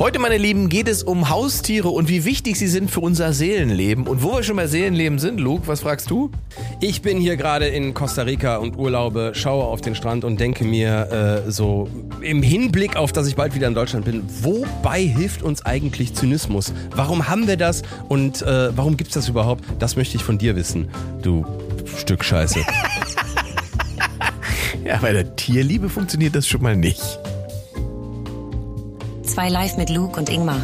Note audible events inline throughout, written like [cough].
Heute, meine Lieben, geht es um Haustiere und wie wichtig sie sind für unser Seelenleben. Und wo wir schon bei Seelenleben sind, Luke, was fragst du? Ich bin hier gerade in Costa Rica und urlaube, schaue auf den Strand und denke mir äh, so im Hinblick auf, dass ich bald wieder in Deutschland bin, wobei hilft uns eigentlich Zynismus? Warum haben wir das und äh, warum gibt's das überhaupt? Das möchte ich von dir wissen, du Stück Scheiße. [laughs] ja, bei der Tierliebe funktioniert das schon mal nicht. 2 Live mit Luke und Ingmar.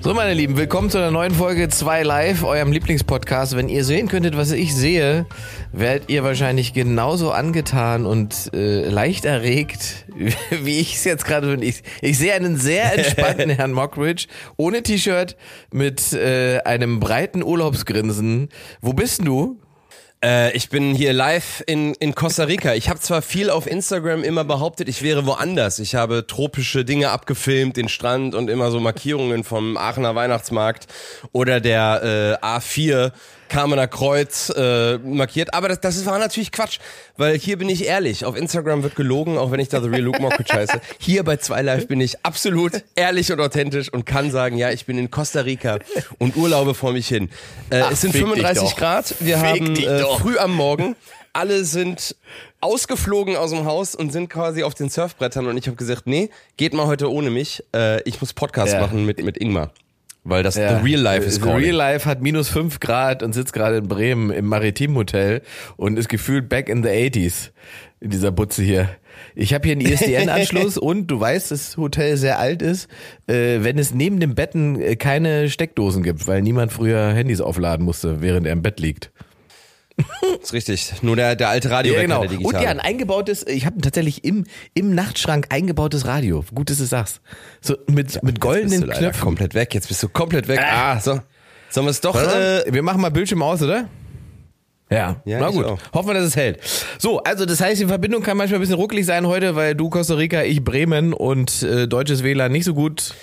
So, meine Lieben, willkommen zu einer neuen Folge 2 Live, eurem Lieblingspodcast. Wenn ihr sehen könntet, was ich sehe, werdet ihr wahrscheinlich genauso angetan und äh, leicht erregt, [laughs] wie ich es jetzt gerade bin. Ich, ich sehe einen sehr [laughs] entspannten Herrn Mockridge, ohne T-Shirt, mit äh, einem breiten Urlaubsgrinsen. Wo bist du? Äh, ich bin hier live in, in Costa Rica. Ich habe zwar viel auf Instagram immer behauptet, ich wäre woanders. Ich habe tropische Dinge abgefilmt, den Strand und immer so Markierungen vom Aachener Weihnachtsmarkt oder der äh, A4 Kamener Kreuz äh, markiert. Aber das, das war natürlich Quatsch, weil hier bin ich ehrlich. Auf Instagram wird gelogen, auch wenn ich da The Real Luke Mockridge heiße. Hier bei 2 Live bin ich absolut ehrlich und authentisch und kann sagen, ja, ich bin in Costa Rica und urlaube vor mich hin. Äh, Ach, es sind 35 Grad. Wir fick haben äh, früh am Morgen. Alle sind ausgeflogen aus dem Haus und sind quasi auf den Surfbrettern und ich habe gesagt, nee, geht mal heute ohne mich. Äh, ich muss Podcast ja. machen mit, mit Ingmar. Weil das ja. The Real Life ist The Real Life hat minus fünf Grad und sitzt gerade in Bremen im Maritim Hotel und ist gefühlt back in the 80s in dieser Butze hier. Ich habe hier einen ISDN-Anschluss [laughs] und du weißt, das Hotel sehr alt ist, äh, wenn es neben den Betten äh, keine Steckdosen gibt, weil niemand früher Handys aufladen musste, während er im Bett liegt. Das [laughs] ist richtig. Nur der, der alte Radio ja, genau. Und ja, ein eingebautes, ich habe tatsächlich im, im Nachtschrank eingebautes Radio. Gut, dass du sagst. So mit, ja, mit goldenen jetzt Knöpfen. komplett weg, jetzt bist du komplett weg. Ah, ah so. Sollen wir es doch. Äh, wir machen mal Bildschirm aus, oder? Ja, ja na gut. Hoffen wir, dass es hält. So, also das heißt, die Verbindung kann manchmal ein bisschen ruckelig sein heute, weil du Costa Rica, ich Bremen und äh, deutsches WLAN nicht so gut.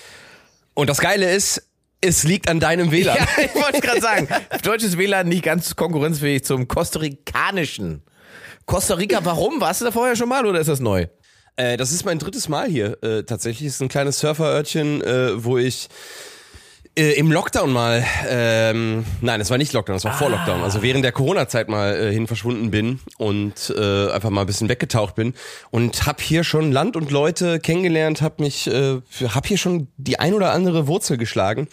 Und das Geile ist, es liegt an deinem [laughs] WLAN. Ja, ich wollte gerade sagen, deutsches WLAN nicht ganz konkurrenzfähig zum kostarikanischen. Costa Rica, warum? Warst du da vorher schon mal oder ist das neu? Äh, das ist mein drittes Mal hier. Äh, tatsächlich ist ein kleines Surferörtchen, äh, wo ich äh, im Lockdown mal, ähm, nein, es war nicht Lockdown, es war ah. vor Lockdown, also während der Corona-Zeit mal äh, hin verschwunden bin und äh, einfach mal ein bisschen weggetaucht bin und hab hier schon Land und Leute kennengelernt, hab mich, äh, hab hier schon die ein oder andere Wurzel geschlagen,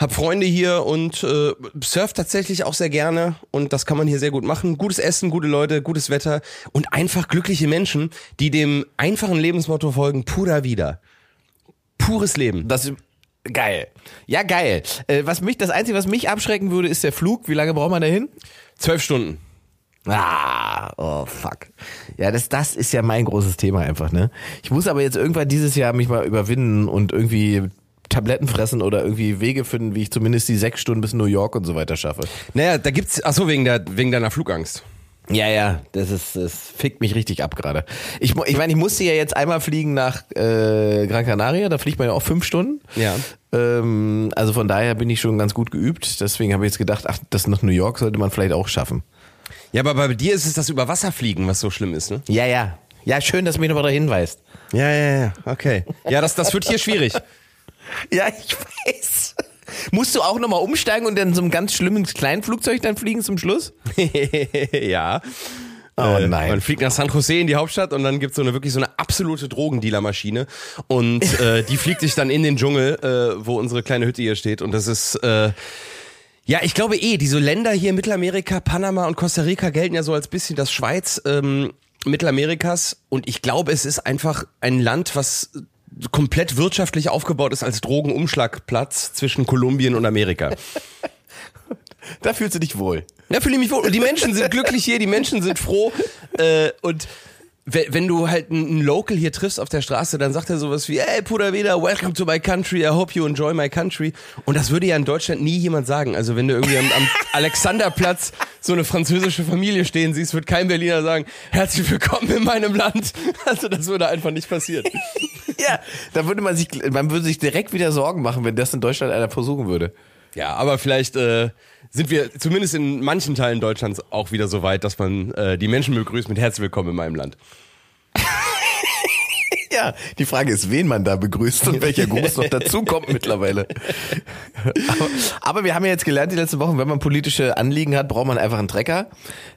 hab Freunde hier und äh, surf tatsächlich auch sehr gerne und das kann man hier sehr gut machen. Gutes Essen, gute Leute, gutes Wetter und einfach glückliche Menschen, die dem einfachen Lebensmotto folgen, pura vida. Pures Leben. Das Geil. Ja, geil. Äh, was mich, das Einzige, was mich abschrecken würde, ist der Flug. Wie lange braucht man dahin? Zwölf Stunden. Ah, oh fuck. Ja, das, das ist ja mein großes Thema einfach, ne? Ich muss aber jetzt irgendwann dieses Jahr mich mal überwinden und irgendwie Tabletten fressen oder irgendwie Wege finden, wie ich zumindest die sechs Stunden bis New York und so weiter schaffe. Naja, da gibt's, ach so, wegen der, wegen deiner Flugangst. Ja, ja, das ist, das fickt mich richtig ab gerade. Ich, ich meine, ich musste ja jetzt einmal fliegen nach äh, Gran Canaria, da fliegt man ja auch fünf Stunden. Ja. Ähm, also von daher bin ich schon ganz gut geübt. Deswegen habe ich jetzt gedacht, ach, das nach New York sollte man vielleicht auch schaffen. Ja, aber bei dir ist es das Überwasserfliegen, was so schlimm ist, ne? Ja, ja. Ja, schön, dass du mich nochmal da hinweist. Ja, ja, ja, okay. Ja, das, das wird hier schwierig. [laughs] ja, ich weiß. Musst du auch nochmal umsteigen und dann so einem ganz schlimmen Kleinflugzeug dann fliegen zum Schluss? [laughs] ja. Oh äh, nein. Man fliegt nach San Jose in die Hauptstadt und dann gibt's so eine wirklich so eine absolute Drogendealermaschine und [laughs] äh, die fliegt sich dann in den Dschungel, äh, wo unsere kleine Hütte hier steht und das ist äh, ja, ich glaube eh, diese Länder hier Mittelamerika, Panama und Costa Rica gelten ja so als bisschen das Schweiz ähm, Mittelamerikas und ich glaube, es ist einfach ein Land, was komplett wirtschaftlich aufgebaut ist als Drogenumschlagplatz zwischen Kolumbien und Amerika. [laughs] Da fühlst du dich wohl. Da fühle ich mich wohl. Und die Menschen sind glücklich hier, die Menschen sind froh. Äh, und wenn du halt einen Local hier triffst auf der Straße, dann sagt er sowas wie, hey Puder Vida, welcome to my country, I hope you enjoy my country. Und das würde ja in Deutschland nie jemand sagen. Also wenn du irgendwie am, am [laughs] Alexanderplatz so eine französische Familie stehen siehst, wird kein Berliner sagen, herzlich willkommen in meinem Land. [laughs] Also das würde einfach nicht passieren. [laughs] Ja, da würde man sich, man würde sich direkt wieder Sorgen machen, wenn das in Deutschland einer versuchen würde. Ja, aber vielleicht äh, sind wir zumindest in manchen Teilen Deutschlands auch wieder so weit, dass man äh, die Menschen begrüßt mit Herzlich willkommen in meinem Land. Ja, die Frage ist, wen man da begrüßt und welcher Gruß noch dazukommt mittlerweile. Aber, aber, wir haben ja jetzt gelernt die letzten Wochen, wenn man politische Anliegen hat, braucht man einfach einen Trecker.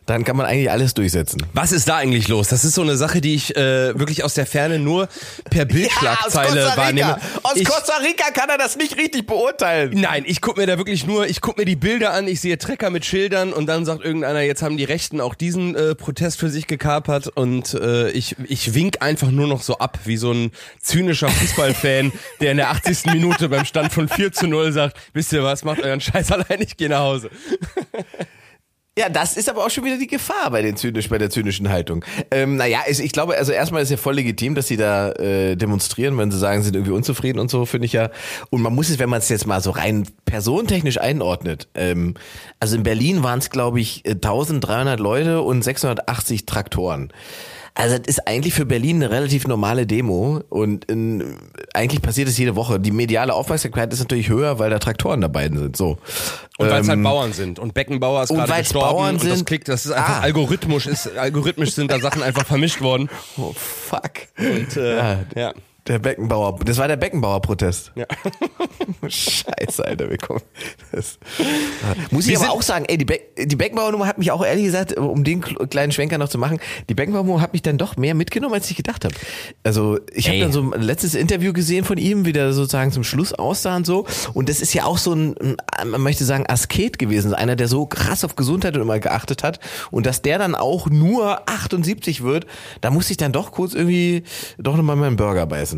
Dann kann man eigentlich alles durchsetzen. Was ist da eigentlich los? Das ist so eine Sache, die ich äh, wirklich aus der Ferne nur per [laughs] Bildschlagzeile ja, wahrnehme. Aus ich, Costa Rica kann er das nicht richtig beurteilen. Nein, ich gucke mir da wirklich nur, ich gucke mir die Bilder an, ich sehe Trecker mit Schildern und dann sagt irgendeiner, jetzt haben die Rechten auch diesen äh, Protest für sich gekapert und äh, ich, ich wink einfach nur noch so ab, wie so ein zynischer Fußballfan, der in der 80. Minute beim Stand von 4 zu 0 sagt, wisst ihr was, macht euren Scheiß allein, ich gehe nach Hause. Ja, das ist aber auch schon wieder die Gefahr bei den zynisch, bei der zynischen Haltung. Ähm, naja, ich, ich glaube, also erstmal ist ja voll legitim, dass sie da äh, demonstrieren, wenn sie sagen, sie sind irgendwie unzufrieden und so, finde ich ja. Und man muss es, wenn man es jetzt mal so rein personentechnisch einordnet. Ähm, also in Berlin waren es, glaube ich, 1300 Leute und 680 Traktoren. Also das ist eigentlich für Berlin eine relativ normale Demo und in, eigentlich passiert es jede Woche. Die mediale Aufmerksamkeit ist natürlich höher, weil da Traktoren dabei sind. So. Und weil es halt ähm, Bauern sind. Und Beckenbauer ist gerade gestorben Bauern und sind, das klickt, das ist einfach ah. algorithmisch, ist, algorithmisch sind da Sachen einfach vermischt worden. Oh fuck. Und äh, ja. ja. Der Beckenbauer, das war der Beckenbauer-Protest. Ja. [laughs] Scheiße, Alter, wir kommen. Das, muss ich aber auch sagen, ey, die, Be die Beckenbauer-Nummer hat mich auch ehrlich gesagt, um den kleinen Schwenker noch zu machen, die Beckenbauer-Nummer hat mich dann doch mehr mitgenommen, als ich gedacht habe. Also ich habe dann so ein letztes Interview gesehen von ihm, wie der sozusagen zum Schluss aussah und so. Und das ist ja auch so ein, man möchte sagen, Asket gewesen, einer, der so krass auf Gesundheit und immer geachtet hat. Und dass der dann auch nur 78 wird, da muss ich dann doch kurz irgendwie doch nochmal meinen Burger beißen.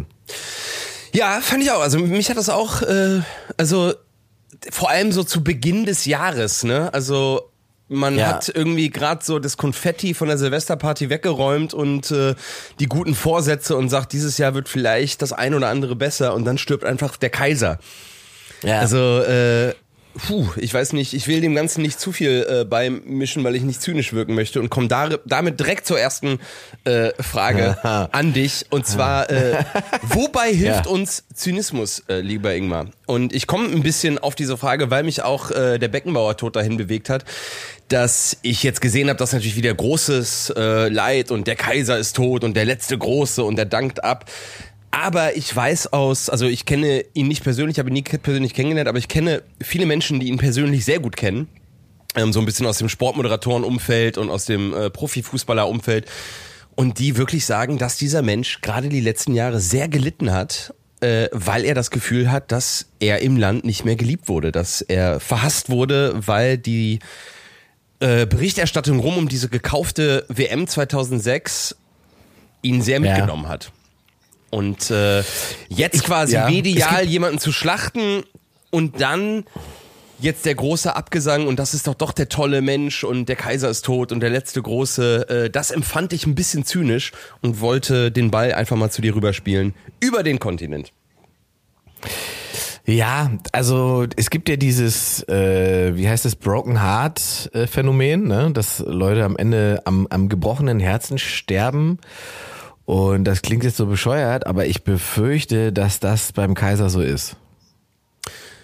Ja, fand ich auch. Also mich hat das auch, äh, also vor allem so zu Beginn des Jahres, ne? Also man ja. hat irgendwie gerade so das Konfetti von der Silvesterparty weggeräumt und äh, die guten Vorsätze und sagt, dieses Jahr wird vielleicht das ein oder andere besser und dann stirbt einfach der Kaiser. Ja. Also äh, Puh, ich weiß nicht, ich will dem Ganzen nicht zu viel äh, beimischen, weil ich nicht zynisch wirken möchte und komme da, damit direkt zur ersten äh, Frage [laughs] an dich. Und zwar, äh, [laughs] wobei hilft ja. uns Zynismus, äh, lieber Ingmar? Und ich komme ein bisschen auf diese Frage, weil mich auch äh, der Beckenbauer-Tod dahin bewegt hat, dass ich jetzt gesehen habe, dass natürlich wieder großes äh, Leid und der Kaiser ist tot und der letzte Große und der dankt ab. Aber ich weiß aus, also ich kenne ihn nicht persönlich, habe ihn nie persönlich kennengelernt, aber ich kenne viele Menschen, die ihn persönlich sehr gut kennen. Ähm, so ein bisschen aus dem Sportmoderatorenumfeld und aus dem äh, Profifußballerumfeld. Und die wirklich sagen, dass dieser Mensch gerade die letzten Jahre sehr gelitten hat, äh, weil er das Gefühl hat, dass er im Land nicht mehr geliebt wurde, dass er verhasst wurde, weil die äh, Berichterstattung rum um diese gekaufte WM 2006 ihn sehr mitgenommen ja. hat. Und äh, jetzt quasi ja, medial jemanden zu schlachten und dann jetzt der große Abgesang und das ist doch doch der tolle Mensch und der Kaiser ist tot und der letzte große, äh, das empfand ich ein bisschen zynisch und wollte den Ball einfach mal zu dir rüberspielen über den Kontinent. Ja, also es gibt ja dieses, äh, wie heißt das, Broken Heart äh, Phänomen, ne? dass Leute am Ende am, am gebrochenen Herzen sterben und das klingt jetzt so bescheuert, aber ich befürchte, dass das beim Kaiser so ist.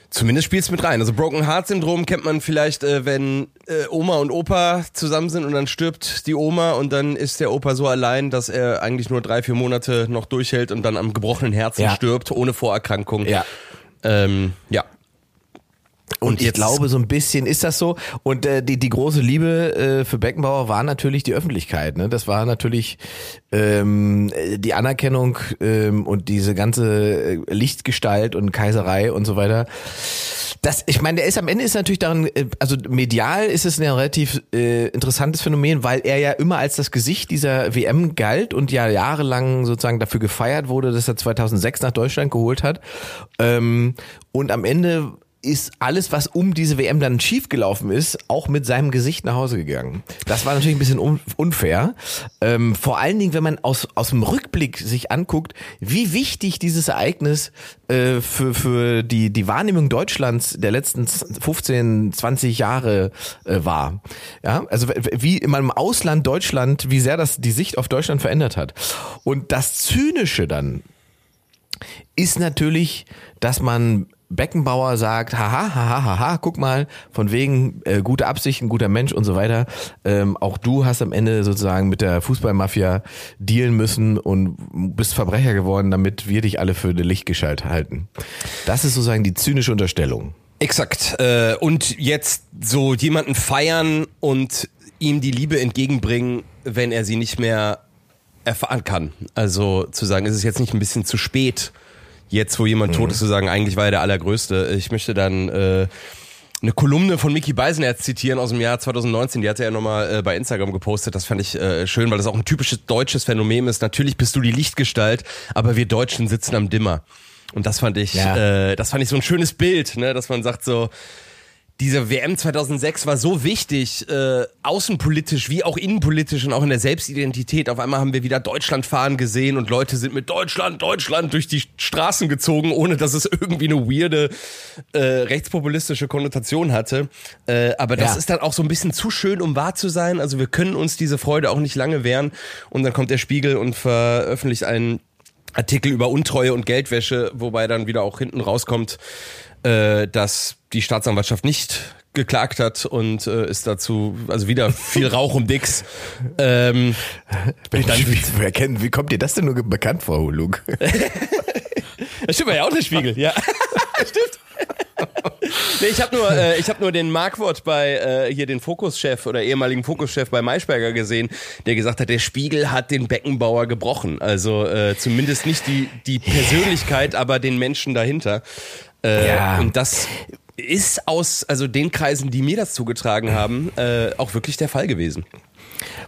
Zumindest spielst mit rein. Also Broken Heart Syndrom kennt man vielleicht, äh, wenn äh, Oma und Opa zusammen sind und dann stirbt die Oma und dann ist der Opa so allein, dass er eigentlich nur drei, vier Monate noch durchhält und dann am gebrochenen Herzen ja. stirbt, ohne Vorerkrankung. Ja. Ähm, ja. Und, ich glaube, so ein bisschen ist das so. Und äh, die, die große Liebe äh, für Beckenbauer war natürlich die Öffentlichkeit. Ne? Das war natürlich ähm, die Anerkennung ähm, und diese ganze äh, Lichtgestalt und Kaiserei und so weiter. Das, ich meine, der ist am Ende ist natürlich daran, äh, also medial ist es ein relativ äh, interessantes Phänomen, weil er ja immer als das Gesicht dieser WM galt und ja jahrelang sozusagen dafür gefeiert wurde, dass er 2006 nach Deutschland geholt hat. Ähm, und am Ende ist alles, was um diese WM dann schiefgelaufen ist, auch mit seinem Gesicht nach Hause gegangen. Das war natürlich ein bisschen unfair. Ähm, vor allen Dingen, wenn man aus, aus dem Rückblick sich anguckt, wie wichtig dieses Ereignis äh, für, für die, die Wahrnehmung Deutschlands der letzten 15, 20 Jahre äh, war. Ja, also wie in meinem Ausland Deutschland, wie sehr das die Sicht auf Deutschland verändert hat. Und das Zynische dann ist natürlich, dass man Beckenbauer sagt, haha, haha, haha, guck mal, von wegen äh, gute Absichten, guter Mensch und so weiter. Ähm, auch du hast am Ende sozusagen mit der Fußballmafia dealen müssen und bist Verbrecher geworden, damit wir dich alle für eine Lichtgeschalt halten. Das ist sozusagen die zynische Unterstellung. Exakt. Äh, und jetzt so jemanden feiern und ihm die Liebe entgegenbringen, wenn er sie nicht mehr erfahren kann. Also zu sagen, ist es jetzt nicht ein bisschen zu spät, jetzt wo jemand mhm. tot ist, zu sagen, eigentlich war er der Allergrößte. Ich möchte dann äh, eine Kolumne von Mickey Beisenherz zitieren aus dem Jahr 2019, die hat er ja nochmal äh, bei Instagram gepostet. Das fand ich äh, schön, weil das auch ein typisches deutsches Phänomen ist. Natürlich bist du die Lichtgestalt, aber wir Deutschen sitzen am Dimmer. Und das fand ich, ja. äh, das fand ich so ein schönes Bild, ne, dass man sagt so, diese WM 2006 war so wichtig, äh, außenpolitisch wie auch innenpolitisch und auch in der Selbstidentität. Auf einmal haben wir wieder Deutschland fahren gesehen und Leute sind mit Deutschland, Deutschland durch die Straßen gezogen, ohne dass es irgendwie eine weirde äh, rechtspopulistische Konnotation hatte. Äh, aber das ja. ist dann auch so ein bisschen zu schön, um wahr zu sein. Also wir können uns diese Freude auch nicht lange wehren. Und dann kommt der Spiegel und veröffentlicht einen Artikel über Untreue und Geldwäsche, wobei dann wieder auch hinten rauskommt, äh, dass die Staatsanwaltschaft nicht geklagt hat und äh, ist dazu, also wieder viel Rauch um Dix. [laughs] Ähm, dann, wie, erkennen, wie kommt dir das denn nur bekannt vor, Luke? [laughs] das stimmt ja auch der Spiegel, ja. [laughs] stimmt. nee, ich habe nur, äh, ich habe nur den Markwort bei äh, hier den Fokuschef oder ehemaligen Fokuschef bei Maischberger gesehen, der gesagt hat, der Spiegel hat den Beckenbauer gebrochen. Also äh, zumindest nicht die die Persönlichkeit, aber den Menschen dahinter. Äh, ja. Und das ist aus also den Kreisen, die mir das zugetragen haben, äh, auch wirklich der Fall gewesen.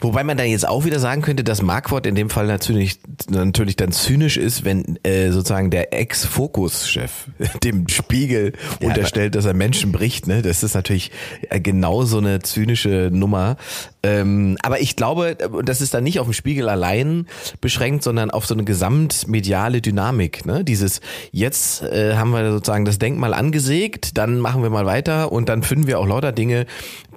Wobei man da jetzt auch wieder sagen könnte, dass Markwort in dem Fall natürlich, natürlich dann zynisch ist, wenn äh, sozusagen der Ex-Fokus-Chef [laughs] dem Spiegel ja, unterstellt, dass er Menschen bricht. Ne? Das ist natürlich äh, genau so eine zynische Nummer. Ähm, aber ich glaube, das ist dann nicht auf dem Spiegel allein beschränkt, sondern auf so eine gesamtmediale Dynamik. Ne? Dieses, jetzt äh, haben wir sozusagen das Denkmal angesägt, dann machen wir mal weiter und dann finden wir auch lauter Dinge,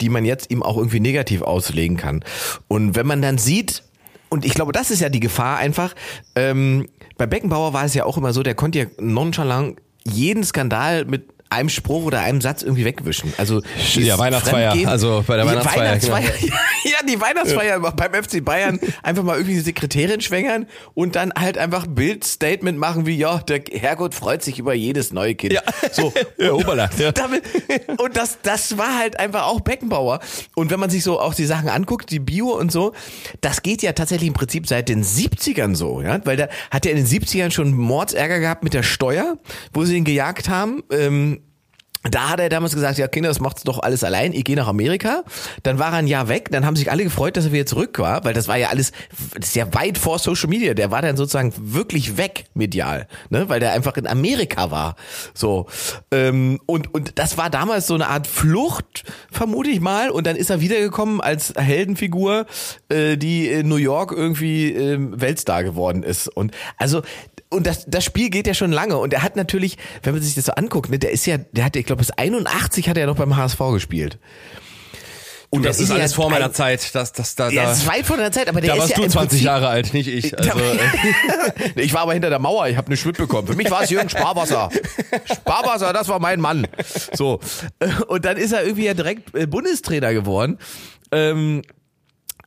die man jetzt ihm auch irgendwie negativ auslegen kann. Und wenn man dann sieht, und ich glaube, das ist ja die Gefahr einfach, ähm, bei Beckenbauer war es ja auch immer so, der konnte ja nonchalant jeden Skandal mit einem Spruch oder einem Satz irgendwie wegwischen. Also ja, Weihnachtsfeier, also bei der Weihnachtsfeier. Weihnachtsfeier genau. [laughs] ja, die Weihnachtsfeier ja. beim FC Bayern einfach mal irgendwie die Sekretärin schwängern und dann halt einfach Bildstatement machen wie ja, der Herrgott freut sich über jedes neue Kind. Ja. So, [laughs] ja, Oberland, ja. Damit, und das das war halt einfach auch Beckenbauer und wenn man sich so auch die Sachen anguckt, die Bio und so, das geht ja tatsächlich im Prinzip seit den 70ern so, ja, weil da hat er in den 70ern schon Mordsärger gehabt mit der Steuer, wo sie ihn gejagt haben. Ähm, da hat er damals gesagt, ja Kinder, das macht's doch alles allein, ich gehe nach Amerika. Dann war er ein Jahr weg, dann haben sich alle gefreut, dass er wieder zurück war, weil das war ja alles, das ist ja weit vor Social Media. Der war dann sozusagen wirklich weg medial, ne? weil der einfach in Amerika war. So ähm, und und das war damals so eine Art Flucht, vermute ich mal. Und dann ist er wiedergekommen als Heldenfigur, äh, die in New York irgendwie äh, Weltstar geworden ist. Und also und das, das Spiel geht ja schon lange und er hat natürlich, wenn man sich das so anguckt, ne, der ist ja, der hat, ich glaube, bis 81 hat er ja noch beim HSV gespielt. Und das, das ist alles vor meiner ein, Zeit. Das, das, da, ja, das ist weit vor deiner Zeit, aber der da ist warst ja du 20 Prinzip, Jahre alt, nicht ich. [laughs] Also, [laughs] ich war aber hinter der Mauer, ich habe eine Schwitt bekommen. Für mich war es Jürgen Sparwasser. Sparwasser, das war mein Mann. So. Und dann ist er irgendwie ja direkt äh, Bundestrainer geworden. Ähm,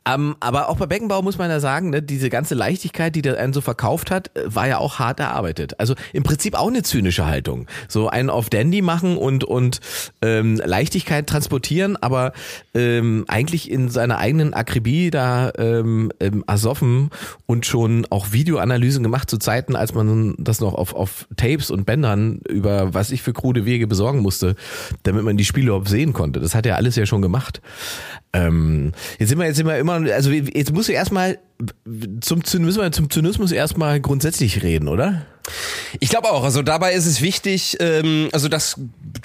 ähm, aber auch bei Beckenbauer muss man ja sagen, ne, diese ganze Leichtigkeit, die der einen so verkauft hat, äh, war ja auch hart erarbeitet. Also im Prinzip auch eine zynische Haltung. So einen auf Dandy machen und, und ähm, Leichtigkeit transportieren, aber ähm, eigentlich in seiner eigenen Akribie da ähm, ähm, ersoffen und schon auch Videoanalysen gemacht zu Zeiten, als man das noch auf, auf Tapes und Bändern über was ich für krude Wege besorgen musste, damit man die Spiele überhaupt sehen konnte. Das hat er alles ja schon gemacht. Ähm, jetzt sind wir jetzt sind wir immer, also jetzt musst du erstmal zum müssen wir zum Zynismus erstmal grundsätzlich reden, oder? Ich glaube auch. Also dabei ist es wichtig, ähm, also das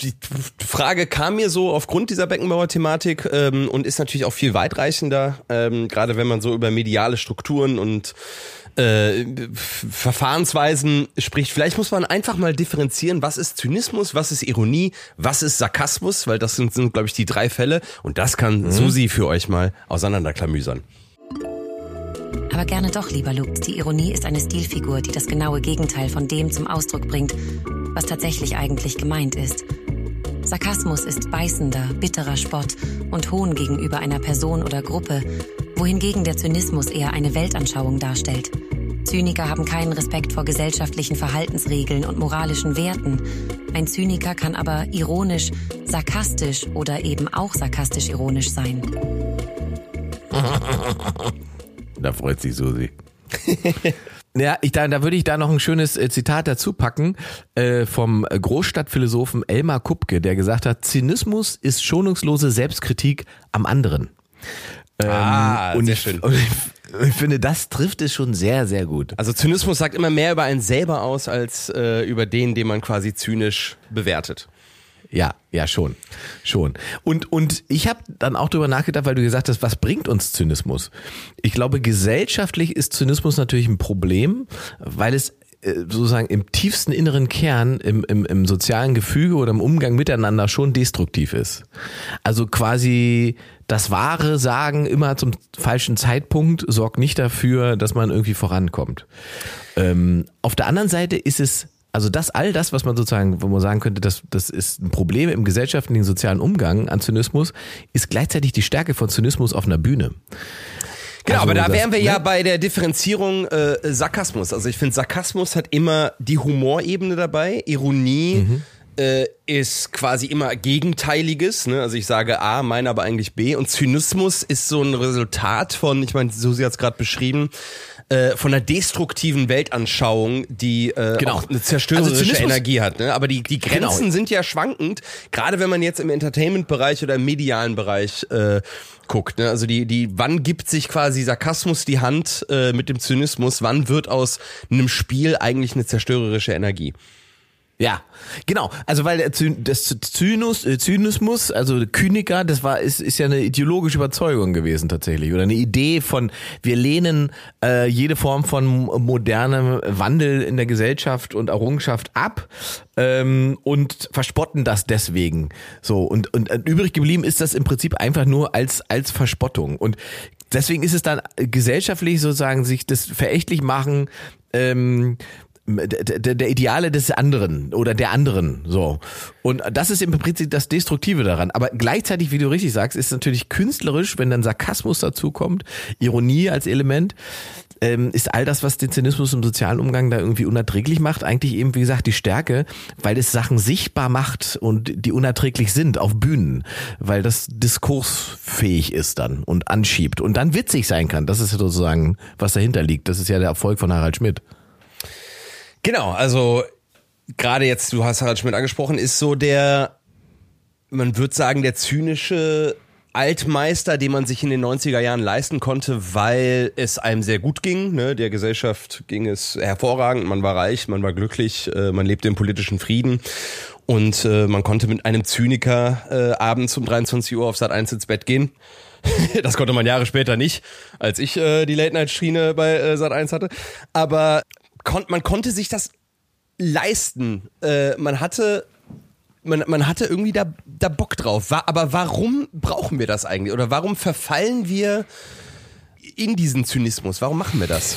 die Frage kam mir so aufgrund dieser Beckenbauer-Thematik ähm, und ist natürlich auch viel weitreichender, ähm, gerade wenn man so über mediale Strukturen und äh, Verfahrensweisen spricht. Vielleicht muss man einfach mal differenzieren, was ist Zynismus, was ist Ironie, was ist Sarkasmus, weil das sind, sind glaube ich, die drei Fälle. Und das kann mhm. Susi für euch mal auseinanderklamüsern. Aber gerne doch, lieber Luke. Die Ironie ist eine Stilfigur, die das genaue Gegenteil von dem zum Ausdruck bringt, was tatsächlich eigentlich gemeint ist. Sarkasmus ist beißender, bitterer Spott und Hohn gegenüber einer Person oder Gruppe, wohingegen der Zynismus eher eine Weltanschauung darstellt. Zyniker haben keinen Respekt vor gesellschaftlichen Verhaltensregeln und moralischen Werten. Ein Zyniker kann aber ironisch, sarkastisch oder eben auch sarkastisch ironisch sein. [laughs] Da freut sich Susi. [laughs] Ja, ich, da, da würde ich da noch ein schönes äh, Zitat dazu packen äh, vom Großstadtphilosophen Elmar Kupke, der gesagt hat, Zynismus ist schonungslose Selbstkritik am anderen. Ähm, Ah, und sehr ich, schön. Und ich, ich finde, das trifft es schon sehr, sehr gut. Also Zynismus sagt immer mehr über einen selber aus, als äh, über den, den man quasi zynisch bewertet. Ja, ja, schon. Schon. Und, und ich habe dann auch drüber nachgedacht, weil du gesagt hast, was bringt uns Zynismus? Ich glaube, gesellschaftlich ist Zynismus natürlich ein Problem, weil es sozusagen im tiefsten inneren Kern, im, im, im sozialen Gefüge oder im Umgang miteinander schon destruktiv ist. Also quasi das wahre Sagen immer zum falschen Zeitpunkt sorgt nicht dafür, dass man irgendwie vorankommt. Ähm, auf der anderen Seite ist es also das, all das, was man sozusagen, wo man sagen könnte, das, das ist ein Problem im gesellschaftlichen sozialen Umgang an Zynismus, ist gleichzeitig die Stärke von Zynismus auf einer Bühne. Genau, Also aber da wären wir ja ne? bei der Differenzierung äh, Sarkasmus. Also ich finde, Sarkasmus hat immer die Humorebene dabei. Ironie Mhm. äh, ist quasi immer Gegenteiliges. Ne? Also ich sage A, meine aber eigentlich B. Und Zynismus ist so ein Resultat von, ich meine, Susi hat es gerade beschrieben, äh, von einer destruktiven Weltanschauung, die äh, Genau. auch eine zerstörerische Also Energie hat. Ne? Aber die, die Grenzen Genau. sind ja schwankend, gerade wenn man jetzt im Entertainment-Bereich oder im medialen Bereich äh, guckt. Ne? Also die, die, wann gibt sich quasi Sarkasmus die Hand äh, mit dem Zynismus? Wann wird aus einem Spiel eigentlich eine zerstörerische Energie? Ja, genau. Also weil das Zynus, äh, Zynismus, also Kyniker, das war ist, ist ja eine ideologische Überzeugung gewesen tatsächlich oder eine Idee von wir lehnen äh, jede Form von modernem Wandel in der Gesellschaft und Errungenschaft ab ähm, und verspotten das deswegen. So und und äh, übrig geblieben ist das im Prinzip einfach nur als als Verspottung und deswegen ist es dann gesellschaftlich sozusagen sich das verächtlich machen. Ähm, der, der, Ideale des anderen oder der anderen so. Und das ist im Prinzip das Destruktive daran. Aber gleichzeitig wie du richtig sagst ist natürlich künstlerisch wenn dann Sarkasmus dazu kommt Ironie als Element ähm, ist all das was den Zynismus im sozialen Umgang da irgendwie unerträglich macht eigentlich eben wie gesagt die Stärke weil es Sachen sichtbar macht und die unerträglich sind auf Bühnen weil das diskursfähig ist dann und anschiebt und dann witzig sein kann. Das ist sozusagen was dahinter liegt. Das ist ja der Erfolg von Harald Schmidt Genau, also gerade jetzt, du hast Harald Schmidt angesprochen, ist so der, man würde sagen, der zynische Altmeister, den man sich in den 90er Jahren leisten konnte, weil es einem sehr gut ging. Ne? Der Gesellschaft ging es hervorragend, man war reich, man war glücklich, äh, man lebte im politischen Frieden. Und äh, man konnte mit einem Zyniker äh, abends um 23 Uhr auf Sat 1 ins Bett gehen. [laughs] das konnte man Jahre später nicht, als ich äh, die Late-Night-Schiene bei äh, Sat 1 hatte. Aber kon man konnte sich das leisten. Äh, man hatte man, man hatte irgendwie da, da Bock drauf. Wa- Aber warum brauchen wir das eigentlich? Oder warum verfallen wir in diesen Zynismus? Warum machen wir das?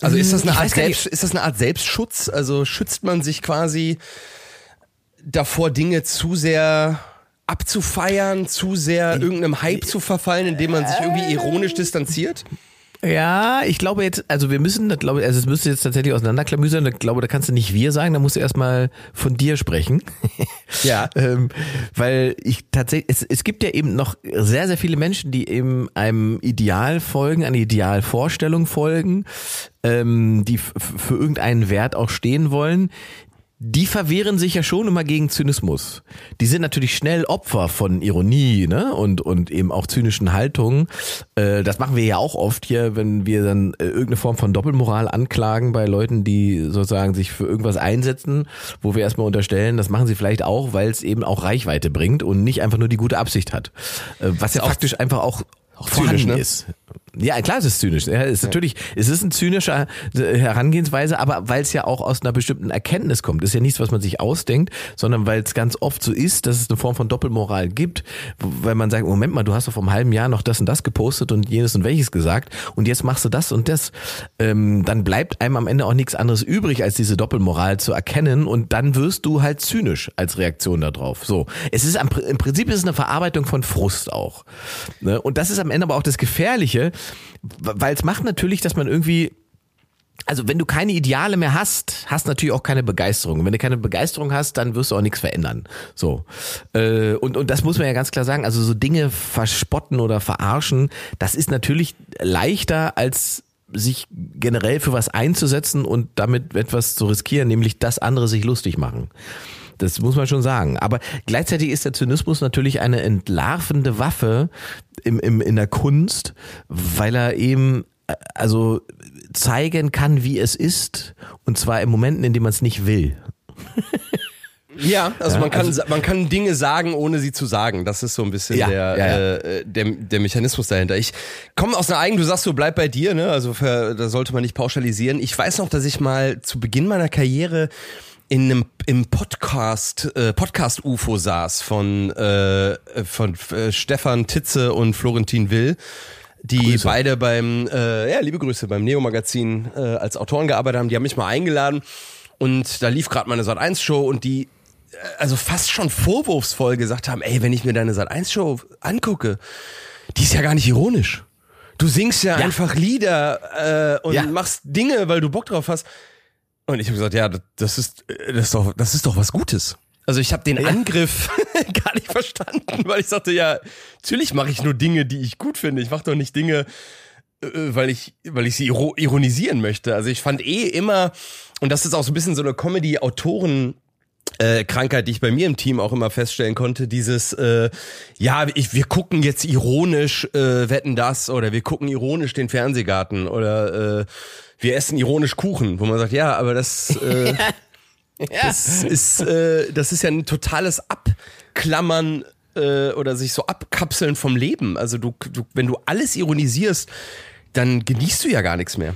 Also ist das eine Ich Art Selbst, ist das eine Art Selbstschutz? Also schützt man sich quasi davor, Dinge zu sehr abzufeiern, zu sehr irgendeinem Hype zu verfallen, indem man sich irgendwie ironisch distanziert? Ja, ich glaube jetzt, also wir müssen, das glaube ich, also es müsste jetzt tatsächlich auseinanderklamüsern. Ich glaube, da kannst du nicht wir sagen, da musst du erstmal von dir sprechen. [laughs] Ja. [laughs] ähm, weil ich tatsächlich, es, es gibt ja eben noch sehr, sehr viele Menschen, die eben einem Ideal folgen, einer Idealvorstellung folgen, ähm, die für irgendeinen Wert auch stehen wollen. Die verwehren sich ja schon immer gegen Zynismus. Die sind natürlich schnell Opfer von Ironie ne? und, und eben auch zynischen Haltungen. Äh, das machen wir ja auch oft hier, wenn wir dann äh, irgendeine Form von Doppelmoral anklagen bei Leuten, die sozusagen sich für irgendwas einsetzen, wo wir erstmal unterstellen, das machen sie vielleicht auch, weil es eben auch Reichweite bringt und nicht einfach nur die gute Absicht hat. Äh, was ja auch- faktisch einfach auch, auch zynisch, ne? ist. Ja, klar, es ist zynisch. Es ist natürlich, es ist ein zynischer äh, Herangehensweise, aber weil es ja auch aus einer bestimmten Erkenntnis kommt. Das ist ja nichts, was man sich ausdenkt, sondern weil es ganz oft so ist, dass es eine Form von Doppelmoral gibt, weil man sagt, Moment mal, du hast doch vor einem halben Jahr noch das und das gepostet und jenes und welches gesagt und jetzt machst du das und das. Ähm, dann bleibt einem am Ende auch nichts anderes übrig, als diese Doppelmoral zu erkennen und dann wirst du halt zynisch als Reaktion darauf. So, es ist am, im Prinzip ist es eine Verarbeitung von Frust auch. Ne? Und das ist am Ende aber auch das Gefährliche, weil es macht natürlich, dass man irgendwie also wenn du keine Ideale mehr hast, hast natürlich auch keine Begeisterung. Und wenn du keine Begeisterung hast, dann wirst du auch nichts verändern. So äh, und und das muss man ja ganz klar sagen. Also so Dinge verspotten oder verarschen, das ist natürlich leichter als sich generell für was einzusetzen und damit etwas zu riskieren, nämlich dass andere sich lustig machen. Das muss man schon sagen. Aber gleichzeitig ist der Zynismus natürlich eine entlarvende Waffe im, im, in der Kunst, weil er eben äh, also zeigen kann, wie es ist, und zwar in Momenten, in denen man es nicht will. [laughs] Ja, also Ja, man kann also- man kann Dinge sagen, ohne sie zu sagen. Das ist so ein bisschen Ja, der, ja, ja. Äh, der der Mechanismus dahinter. Ich komme aus einer eigenen, du sagst, du bleib bei dir, ne? Also für, da sollte man nicht pauschalisieren. Ich weiß noch, dass ich mal zu Beginn meiner Karriere in einem im Podcast äh, Podcast UFO saß von äh, von äh, Stefan Titze und Florentin Will die Grüße. beide beim äh, ja liebe Grüße beim Neo Magazin äh, als Autoren gearbeitet haben die haben mich mal eingeladen und da lief gerade meine Sat 1 Show und die äh, also fast schon vorwurfsvoll gesagt haben ey wenn ich mir deine Sat 1 Show angucke die ist ja gar nicht ironisch du singst ja, Ja. einfach Lieder äh, und Ja. machst Dinge weil du Bock drauf hast und ich habe gesagt, ja, das ist, äh, das ist doch, das ist doch was Gutes. Also ich habe den Angriff [laughs] gar nicht verstanden, weil ich sagte, ja, natürlich mache ich nur Dinge, die ich gut finde. Ich mache doch nicht Dinge, äh, weil ich, weil ich sie iro ironisieren möchte. Also ich fand eh immer, und das ist auch so ein bisschen so eine Comedy-Autoren- äh, Krankheit, die ich bei mir im Team auch immer feststellen konnte, dieses, äh, ja, ich, wir gucken jetzt ironisch äh, Wetten das oder wir gucken ironisch den Fernsehgarten oder äh, wir essen ironisch Kuchen, wo man sagt, ja, aber das, äh, [laughs] das ist, äh, das ist ja ein totales Abklammern äh, oder sich so abkapseln vom Leben. Also du, du, wenn du alles ironisierst, dann genießt du ja gar nichts mehr.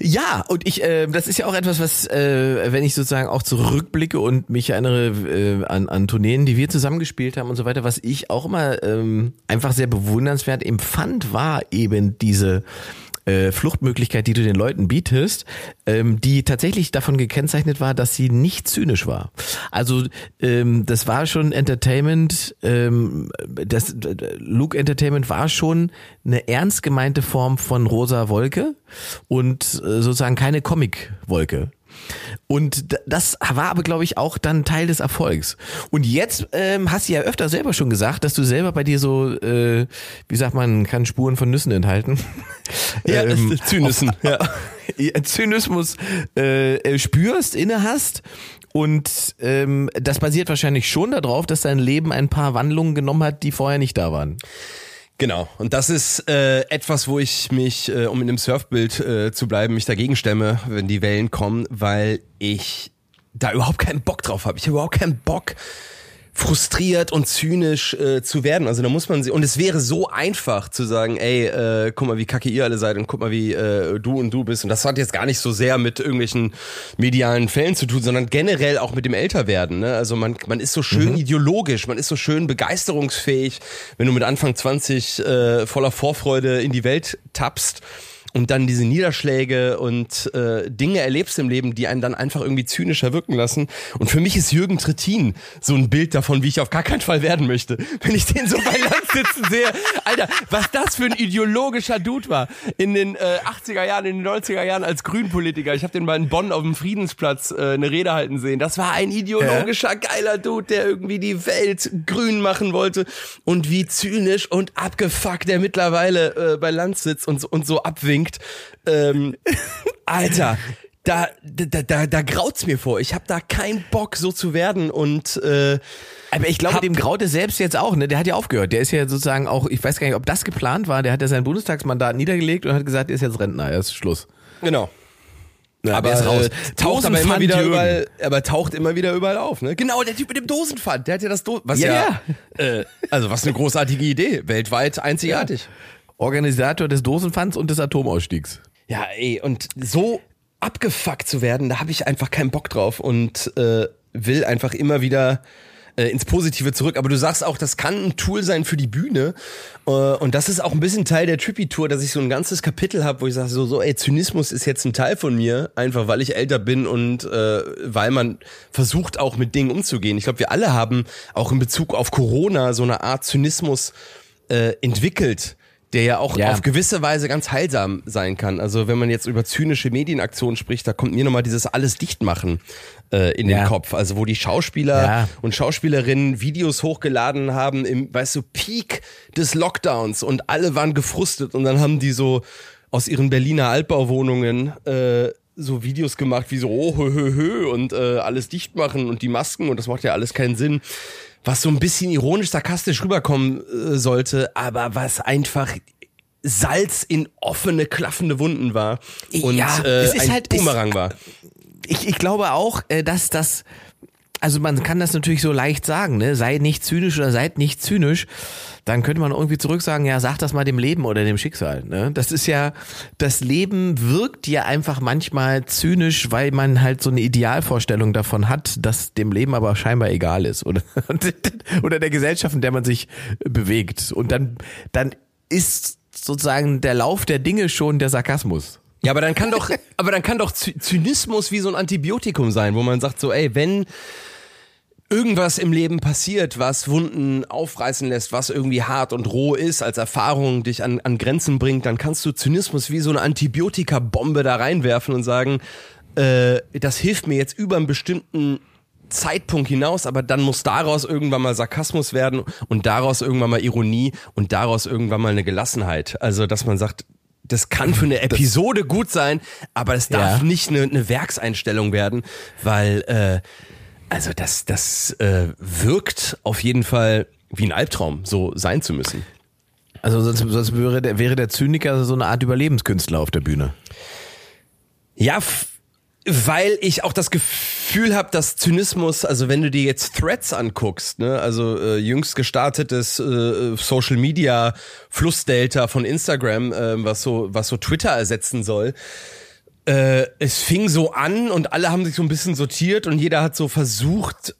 Ja, und ich, äh, das ist ja auch etwas, was, äh, wenn ich sozusagen auch zurückblicke und mich erinnere äh, an, an Tourneen, die wir zusammengespielt haben und so weiter, was ich auch immer ähm, einfach sehr bewundernswert empfand, war eben diese äh, Fluchtmöglichkeit, die du den Leuten bietest, ähm, die tatsächlich davon gekennzeichnet war, dass sie nicht zynisch war. Also ähm, das war schon Entertainment, ähm, das Luke Entertainment war schon eine ernst gemeinte Form von rosa Wolke und äh, sozusagen keine Comic-Wolke. Und das war aber, glaube ich, auch dann Teil des Erfolgs. Und jetzt ähm, hast du ja öfter selber schon gesagt, dass du selber bei dir so, äh, wie sagt man, kann Spuren von Nüssen enthalten. [laughs] Ja, Ähm, Zynissen. [laughs] Ja. Zynismus äh, spürst, inne hast. Und ähm, das basiert wahrscheinlich schon darauf, dass dein Leben ein paar Wandlungen genommen hat, die vorher nicht da waren. Genau. Und das ist äh, etwas, wo ich mich, äh, um in dem Surfbild äh, zu bleiben, mich dagegen stemme, wenn die Wellen kommen, weil ich da überhaupt keinen Bock drauf habe. Ich habe überhaupt keinen Bock, frustriert und zynisch äh, zu werden. Also da muss man sie und es wäre so einfach zu sagen, ey, äh, guck mal, wie kacke ihr alle seid und guck mal, wie äh, du und du bist. Und das hat jetzt gar nicht so sehr mit irgendwelchen medialen Fällen zu tun, sondern generell auch mit dem Älterwerden. Ne? Also man man ist so schön ideologisch, man ist so schön begeisterungsfähig, wenn du mit Anfang 20 äh, voller Vorfreude in die Welt tappst und dann diese Niederschläge und äh, Dinge erlebst im Leben, die einen dann einfach irgendwie zynischer wirken lassen. Und für mich ist Jürgen Trittin so ein Bild davon, wie ich auf gar keinen Fall werden möchte. [laughs] Wenn ich den so bei sitzen sehe, Alter, was das für ein ideologischer Dude war. In den äh, 80er Jahren, in den 90er Jahren als Grünpolitiker. Ich habe den mal in Bonn auf dem Friedensplatz äh, eine Rede halten sehen. Das war ein ideologischer, geiler Dude, der irgendwie die Welt grün machen wollte. Und wie zynisch und abgefuckt der mittlerweile äh, bei Land sitzt und, so- und so abwinkt. Ähm, Alter, da, da, da, da graut's mir vor. Ich habe da keinen Bock, so zu werden und äh, Aber ich glaube, dem graut es selbst jetzt auch, ne? Der hat ja aufgehört. Der ist ja sozusagen auch, ich weiß gar nicht, ob das geplant war, der hat ja sein Bundestagsmandat niedergelegt und hat gesagt, er ist jetzt Rentner, er ist Schluss. genau. Ja, aber der ist raus. taucht aber immer wieder Jürgen. überall, aber taucht immer wieder überall auf, ne? Genau, der Typ mit dem Dosenpfand, der hat ja das Do was Ja, ja, Äh, also was eine großartige Idee, weltweit einzigartig. Organisator des Dosenpfands und des Atomausstiegs. Ja, ey, und so abgefuckt zu werden, da habe ich einfach keinen Bock drauf und äh, will einfach immer wieder äh, ins Positive zurück. Aber du sagst auch, das kann ein Tool sein für die Bühne. Äh, und das ist auch ein bisschen Teil der Trippy-Tour, dass ich so ein ganzes Kapitel habe, wo ich sage, so, so, ey, Zynismus ist jetzt ein Teil von mir, einfach weil ich älter bin und äh, weil man versucht auch mit Dingen umzugehen. Ich glaube, wir alle haben auch in Bezug auf Corona so eine Art Zynismus äh, entwickelt der ja auch ja. auf gewisse Weise ganz heilsam sein kann. Also wenn man jetzt über zynische Medienaktionen spricht, da kommt mir nochmal dieses alles dicht machen äh, in ja. den Kopf. Also wo die Schauspieler ja. und Schauspielerinnen Videos hochgeladen haben im, weißt du, Peak des Lockdowns und alle waren gefrustet und dann haben die so aus ihren Berliner Altbauwohnungen äh, so Videos gemacht wie so oh hö hö hö und äh, alles dicht machen und die Masken und das macht ja alles keinen Sinn was so ein bisschen ironisch, sarkastisch rüberkommen äh, sollte, aber was einfach Salz in offene, klaffende Wunden war und ja, äh, ein halt, Bumerang war. Ich, ich glaube auch, äh, dass das also man kann das natürlich so leicht sagen, ne? Sei nicht zynisch oder seid nicht zynisch. Dann könnte man irgendwie zurück sagen, ja, sag das mal dem Leben oder dem Schicksal. Ne? Das ist ja, das Leben wirkt ja einfach manchmal zynisch, weil man halt so eine Idealvorstellung davon hat, dass dem Leben aber scheinbar egal ist oder, [laughs] oder der Gesellschaft, in der man sich bewegt. Und dann, dann ist sozusagen der Lauf der Dinge schon der Sarkasmus. Ja, aber dann kann doch, aber dann kann doch Zynismus wie so ein Antibiotikum sein, wo man sagt so, ey, wenn irgendwas im Leben passiert, was Wunden aufreißen lässt, was irgendwie hart und roh ist, als Erfahrung dich an, an Grenzen bringt, dann kannst du Zynismus wie so eine Antibiotika-Bombe da reinwerfen und sagen, äh, das hilft mir jetzt über einen bestimmten Zeitpunkt hinaus, aber dann muss daraus irgendwann mal Sarkasmus werden und daraus irgendwann mal Ironie und daraus irgendwann mal eine Gelassenheit. Also, dass man sagt, das kann für eine Episode gut sein, aber es darf ja. nicht eine, eine Werkseinstellung werden, weil äh, also das, das äh, wirkt auf jeden Fall wie ein Albtraum, so sein zu müssen. Also sonst, sonst wäre, der, wäre der Zyniker so eine Art Überlebenskünstler auf der Bühne. Ja, weil ich auch das Gefühl habe, dass Zynismus, also wenn du dir jetzt Threads anguckst, ne, also äh, jüngst gestartetes äh, Social Media Flussdelta von Instagram, äh, was so was so Twitter ersetzen soll, äh, es fing so an und alle haben sich so ein bisschen sortiert und jeder hat so versucht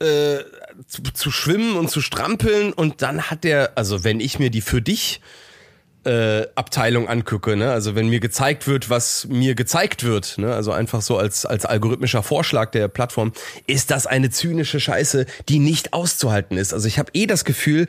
äh, zu, zu schwimmen und zu strampeln und dann hat der, also wenn ich mir die für dich äh, Abteilung angucke, ne? Also wenn mir gezeigt wird, was mir gezeigt wird, ne? Also einfach so als als algorithmischer Vorschlag der Plattform, ist das eine zynische Scheiße, die nicht auszuhalten ist. Also ich habe eh das Gefühl,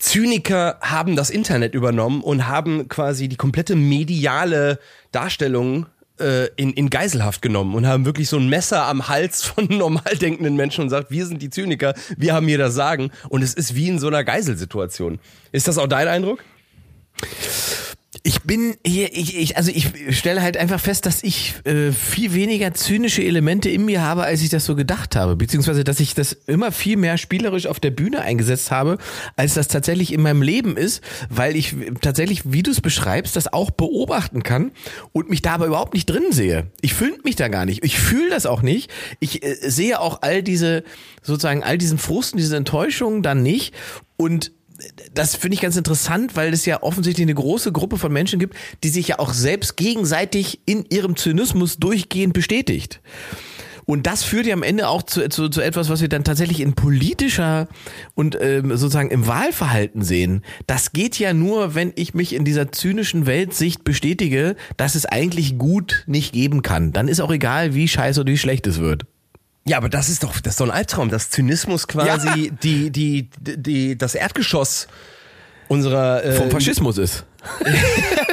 Zyniker haben das Internet übernommen und haben quasi die komplette mediale Darstellung äh, in, in Geiselhaft genommen und haben wirklich so ein Messer am Hals von [laughs] normal denkenden Menschen und sagt, wir sind die Zyniker, wir haben hier das Sagen und es ist wie in so einer Geiselsituation. Ist das auch dein Eindruck? Ich bin hier, ich, ich, also ich stelle halt einfach fest, dass ich äh, viel weniger zynische Elemente in mir habe, als ich das so gedacht habe. Beziehungsweise, dass ich das immer viel mehr spielerisch auf der Bühne eingesetzt habe, als das tatsächlich in meinem Leben ist, weil ich tatsächlich, wie du es beschreibst, das auch beobachten kann und mich da aber überhaupt nicht drin sehe. Ich fühle mich da gar nicht. Ich fühle das auch nicht. Ich äh, sehe auch all diese, sozusagen all diesen Frusten, diese Enttäuschungen dann nicht und das finde ich ganz interessant, weil es ja offensichtlich eine große Gruppe von Menschen gibt, die sich ja auch selbst gegenseitig in ihrem Zynismus durchgehend bestätigt. Und das führt ja am Ende auch zu, zu, zu etwas, was wir dann tatsächlich in politischer und ähm, sozusagen im Wahlverhalten sehen. Das geht ja nur, wenn ich mich in dieser zynischen Weltsicht bestätige, dass es eigentlich gut nicht geben kann. Dann ist auch egal, wie scheiße oder wie schlecht es wird. Ja, aber das ist doch, das ist doch ein Albtraum, dass Zynismus quasi ja. die, die, die, die, das Erdgeschoss unserer äh, vom Faschismus ist. [laughs]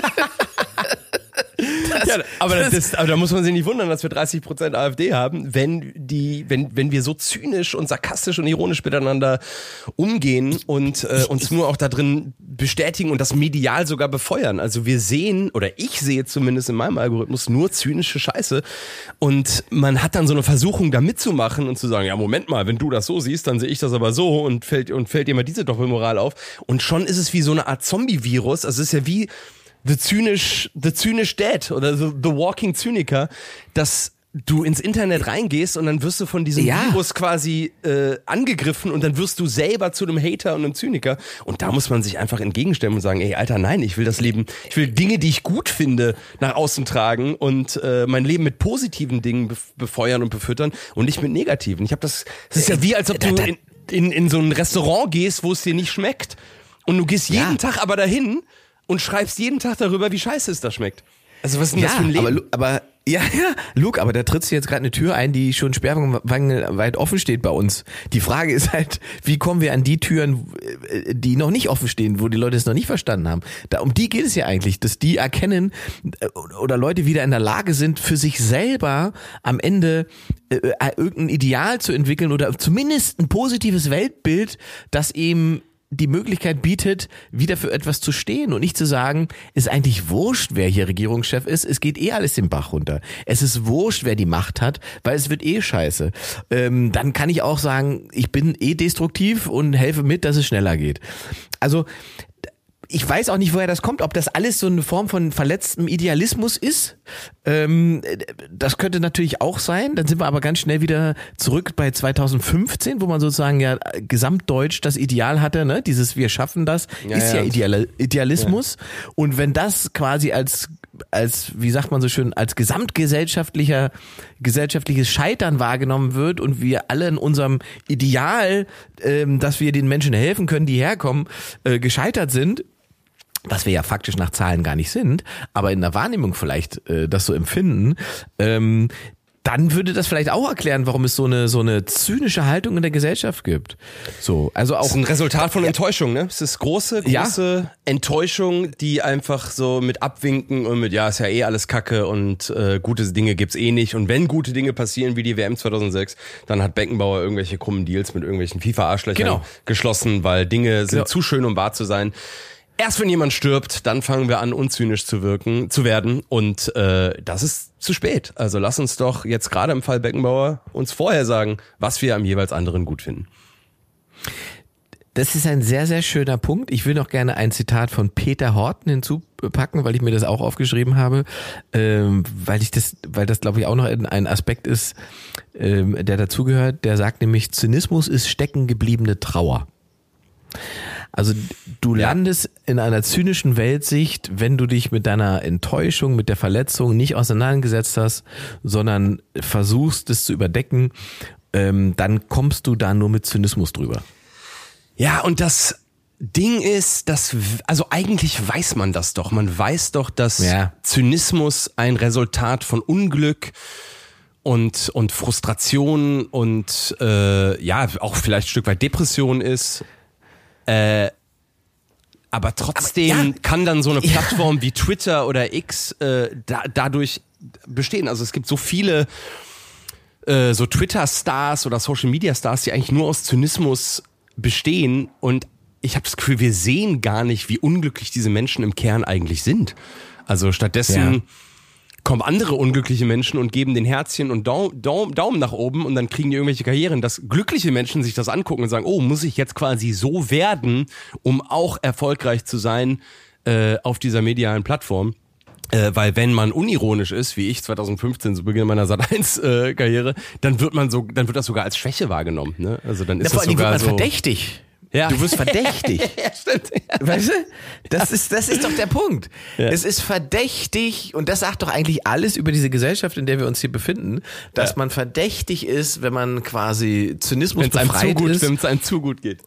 Das, ja, aber, das, das, aber da muss man sich nicht wundern, dass wir 30 Prozent AfD haben, wenn die, wenn, wenn wir so zynisch und sarkastisch und ironisch miteinander umgehen und äh, uns nur auch da drin bestätigen und das medial sogar befeuern. Also wir sehen, oder ich sehe zumindest in meinem Algorithmus nur zynische Scheiße und man hat dann so eine Versuchung da mitzumachen und zu sagen, ja Moment mal, wenn du das so siehst, dann sehe ich das aber so und fällt, und fällt dir mal diese Doppelmoral auf. Und schon ist es wie so eine Art Zombie-Virus. Also es ist ja wie, The Zynisch, The Zynisch Dead oder The, The Walking Zyniker, dass du ins Internet reingehst und dann wirst du von diesem Ja. Virus quasi äh, angegriffen und dann wirst du selber zu einem Hater und einem Zyniker. Und da muss man sich einfach entgegenstellen und sagen, ey, Alter, nein, ich will das Leben, ich will Dinge, die ich gut finde, nach außen tragen und äh, mein Leben mit positiven Dingen bef- befeuern und befüttern und nicht mit negativen. Ich habe das, das ist ja wie, als ob du in, in, in so ein Restaurant gehst, wo es dir nicht schmeckt und du gehst jeden Ja. Tag aber dahin und schreibst jeden Tag darüber, wie scheiße es da schmeckt. Also was ist denn das Ja, für ein Leben? aber, aber ja, [laughs] ja, Luke, aber da trittst du jetzt gerade eine Tür ein, die schon sperrangelweit offen steht bei uns. Die Frage ist halt, wie kommen wir an die Türen, äh, die noch nicht offen stehen, wo die Leute es noch nicht verstanden haben. Da, um die geht es ja eigentlich, dass die erkennen äh, oder Leute wieder in der Lage sind, für sich selber am Ende äh, äh, irgendein Ideal zu entwickeln oder zumindest ein positives Weltbild, das eben die Möglichkeit bietet, wieder für etwas zu stehen und nicht zu sagen, ist eigentlich wurscht, wer hier Regierungschef ist, es geht eh alles den Bach runter. Es ist wurscht, wer die Macht hat, weil es wird eh scheiße. Ähm, dann kann ich auch sagen, ich bin eh destruktiv und helfe mit, dass es schneller geht. Also ich weiß auch nicht, woher das kommt, ob das alles so eine Form von verletztem Idealismus ist. Ähm, das könnte natürlich auch sein. Dann sind wir aber ganz schnell wieder zurück bei 2015, wo man sozusagen ja gesamtdeutsch das Ideal hatte, ne? Dieses Wir schaffen das, Ja, ist ja, ja. Ideal Idealismus. Und wenn das quasi als als, wie sagt man so schön, als gesamtgesellschaftlicher, gesellschaftliches Scheitern wahrgenommen wird und wir alle in unserem Ideal, ähm, dass wir den Menschen helfen können, die herkommen, äh, gescheitert sind, was wir ja faktisch nach Zahlen gar nicht sind, aber in der Wahrnehmung vielleicht äh, das so empfinden, ähm, dann würde das vielleicht auch erklären, warum es so eine so eine zynische Haltung in der Gesellschaft gibt. So, also Das auch ist ein Resultat von Enttäuschung, ne? Es ist große, Ja. große Enttäuschung, die einfach so mit abwinken und mit, ja, ist ja eh alles Kacke und äh, gute Dinge gibt's eh nicht. Und wenn gute Dinge passieren, wie die WM 2006, dann hat Beckenbauer irgendwelche krummen Deals mit irgendwelchen FIFA-Arschlöchern Genau. geschlossen, weil Dinge sind Genau. zu schön, um wahr zu sein. Erst wenn jemand stirbt, dann fangen wir an, unzynisch zu wirken, zu werden. Und äh, das ist zu spät. Also lass uns doch jetzt gerade im Fall Beckenbauer uns vorher sagen, was wir am jeweils anderen gut finden. Das ist ein sehr, sehr schöner Punkt. Ich will noch gerne ein Zitat von Peter Horten hinzupacken, weil ich mir das auch aufgeschrieben habe, ähm, weil ich das, weil das glaube ich auch noch ein Aspekt ist, ähm, der dazugehört. Der sagt nämlich, Zynismus ist stecken gebliebene Trauer. Also du Ja. landest in einer zynischen Weltsicht, wenn du dich mit deiner Enttäuschung, mit der Verletzung nicht auseinandergesetzt hast, sondern versuchst, es zu überdecken, ähm, dann kommst du da nur mit Zynismus drüber. Ja, und das Ding ist, dass, also eigentlich weiß man das doch. Man weiß doch, dass Ja. Zynismus ein Resultat von Unglück und, und Frustration und äh, ja, auch vielleicht ein Stück weit Depression ist. Äh, aber trotzdem Aber ja. kann dann so eine [laughs] Plattform wie Twitter oder X äh, da, dadurch bestehen. Also es gibt so viele äh, so Twitter-Stars oder Social-Media-Stars, die eigentlich nur aus Zynismus bestehen und ich habe das Gefühl, wir sehen gar nicht, wie unglücklich diese Menschen im Kern eigentlich sind. Also stattdessen Ja. Kommen andere unglückliche Menschen und geben den Herzchen und Daum, Daum, Daumen nach oben und dann kriegen die irgendwelche Karrieren, dass glückliche Menschen sich das angucken und sagen, oh, muss ich jetzt quasi so werden, um auch erfolgreich zu sein äh, auf dieser medialen Plattform. Äh, weil wenn man unironisch ist, wie ich 2015 zu Beginn meiner Sat 1 äh, Karriere, dann wird man so, dann wird das sogar als Schwäche wahrgenommen. Ne? Also dann ist Ja, das allem wird sogar man so. verdächtig. Ja. Du wirst verdächtig. [laughs] ja, stimmt. Weißt du? Das ist, das ist doch der Punkt. Es ist verdächtig, und das sagt doch eigentlich alles über diese Gesellschaft, in der wir uns hier befinden, dass Ja. man verdächtig ist, wenn man quasi Zynismus Wenn es einem zu befreit gut, ist. wenn es einem zu gut geht.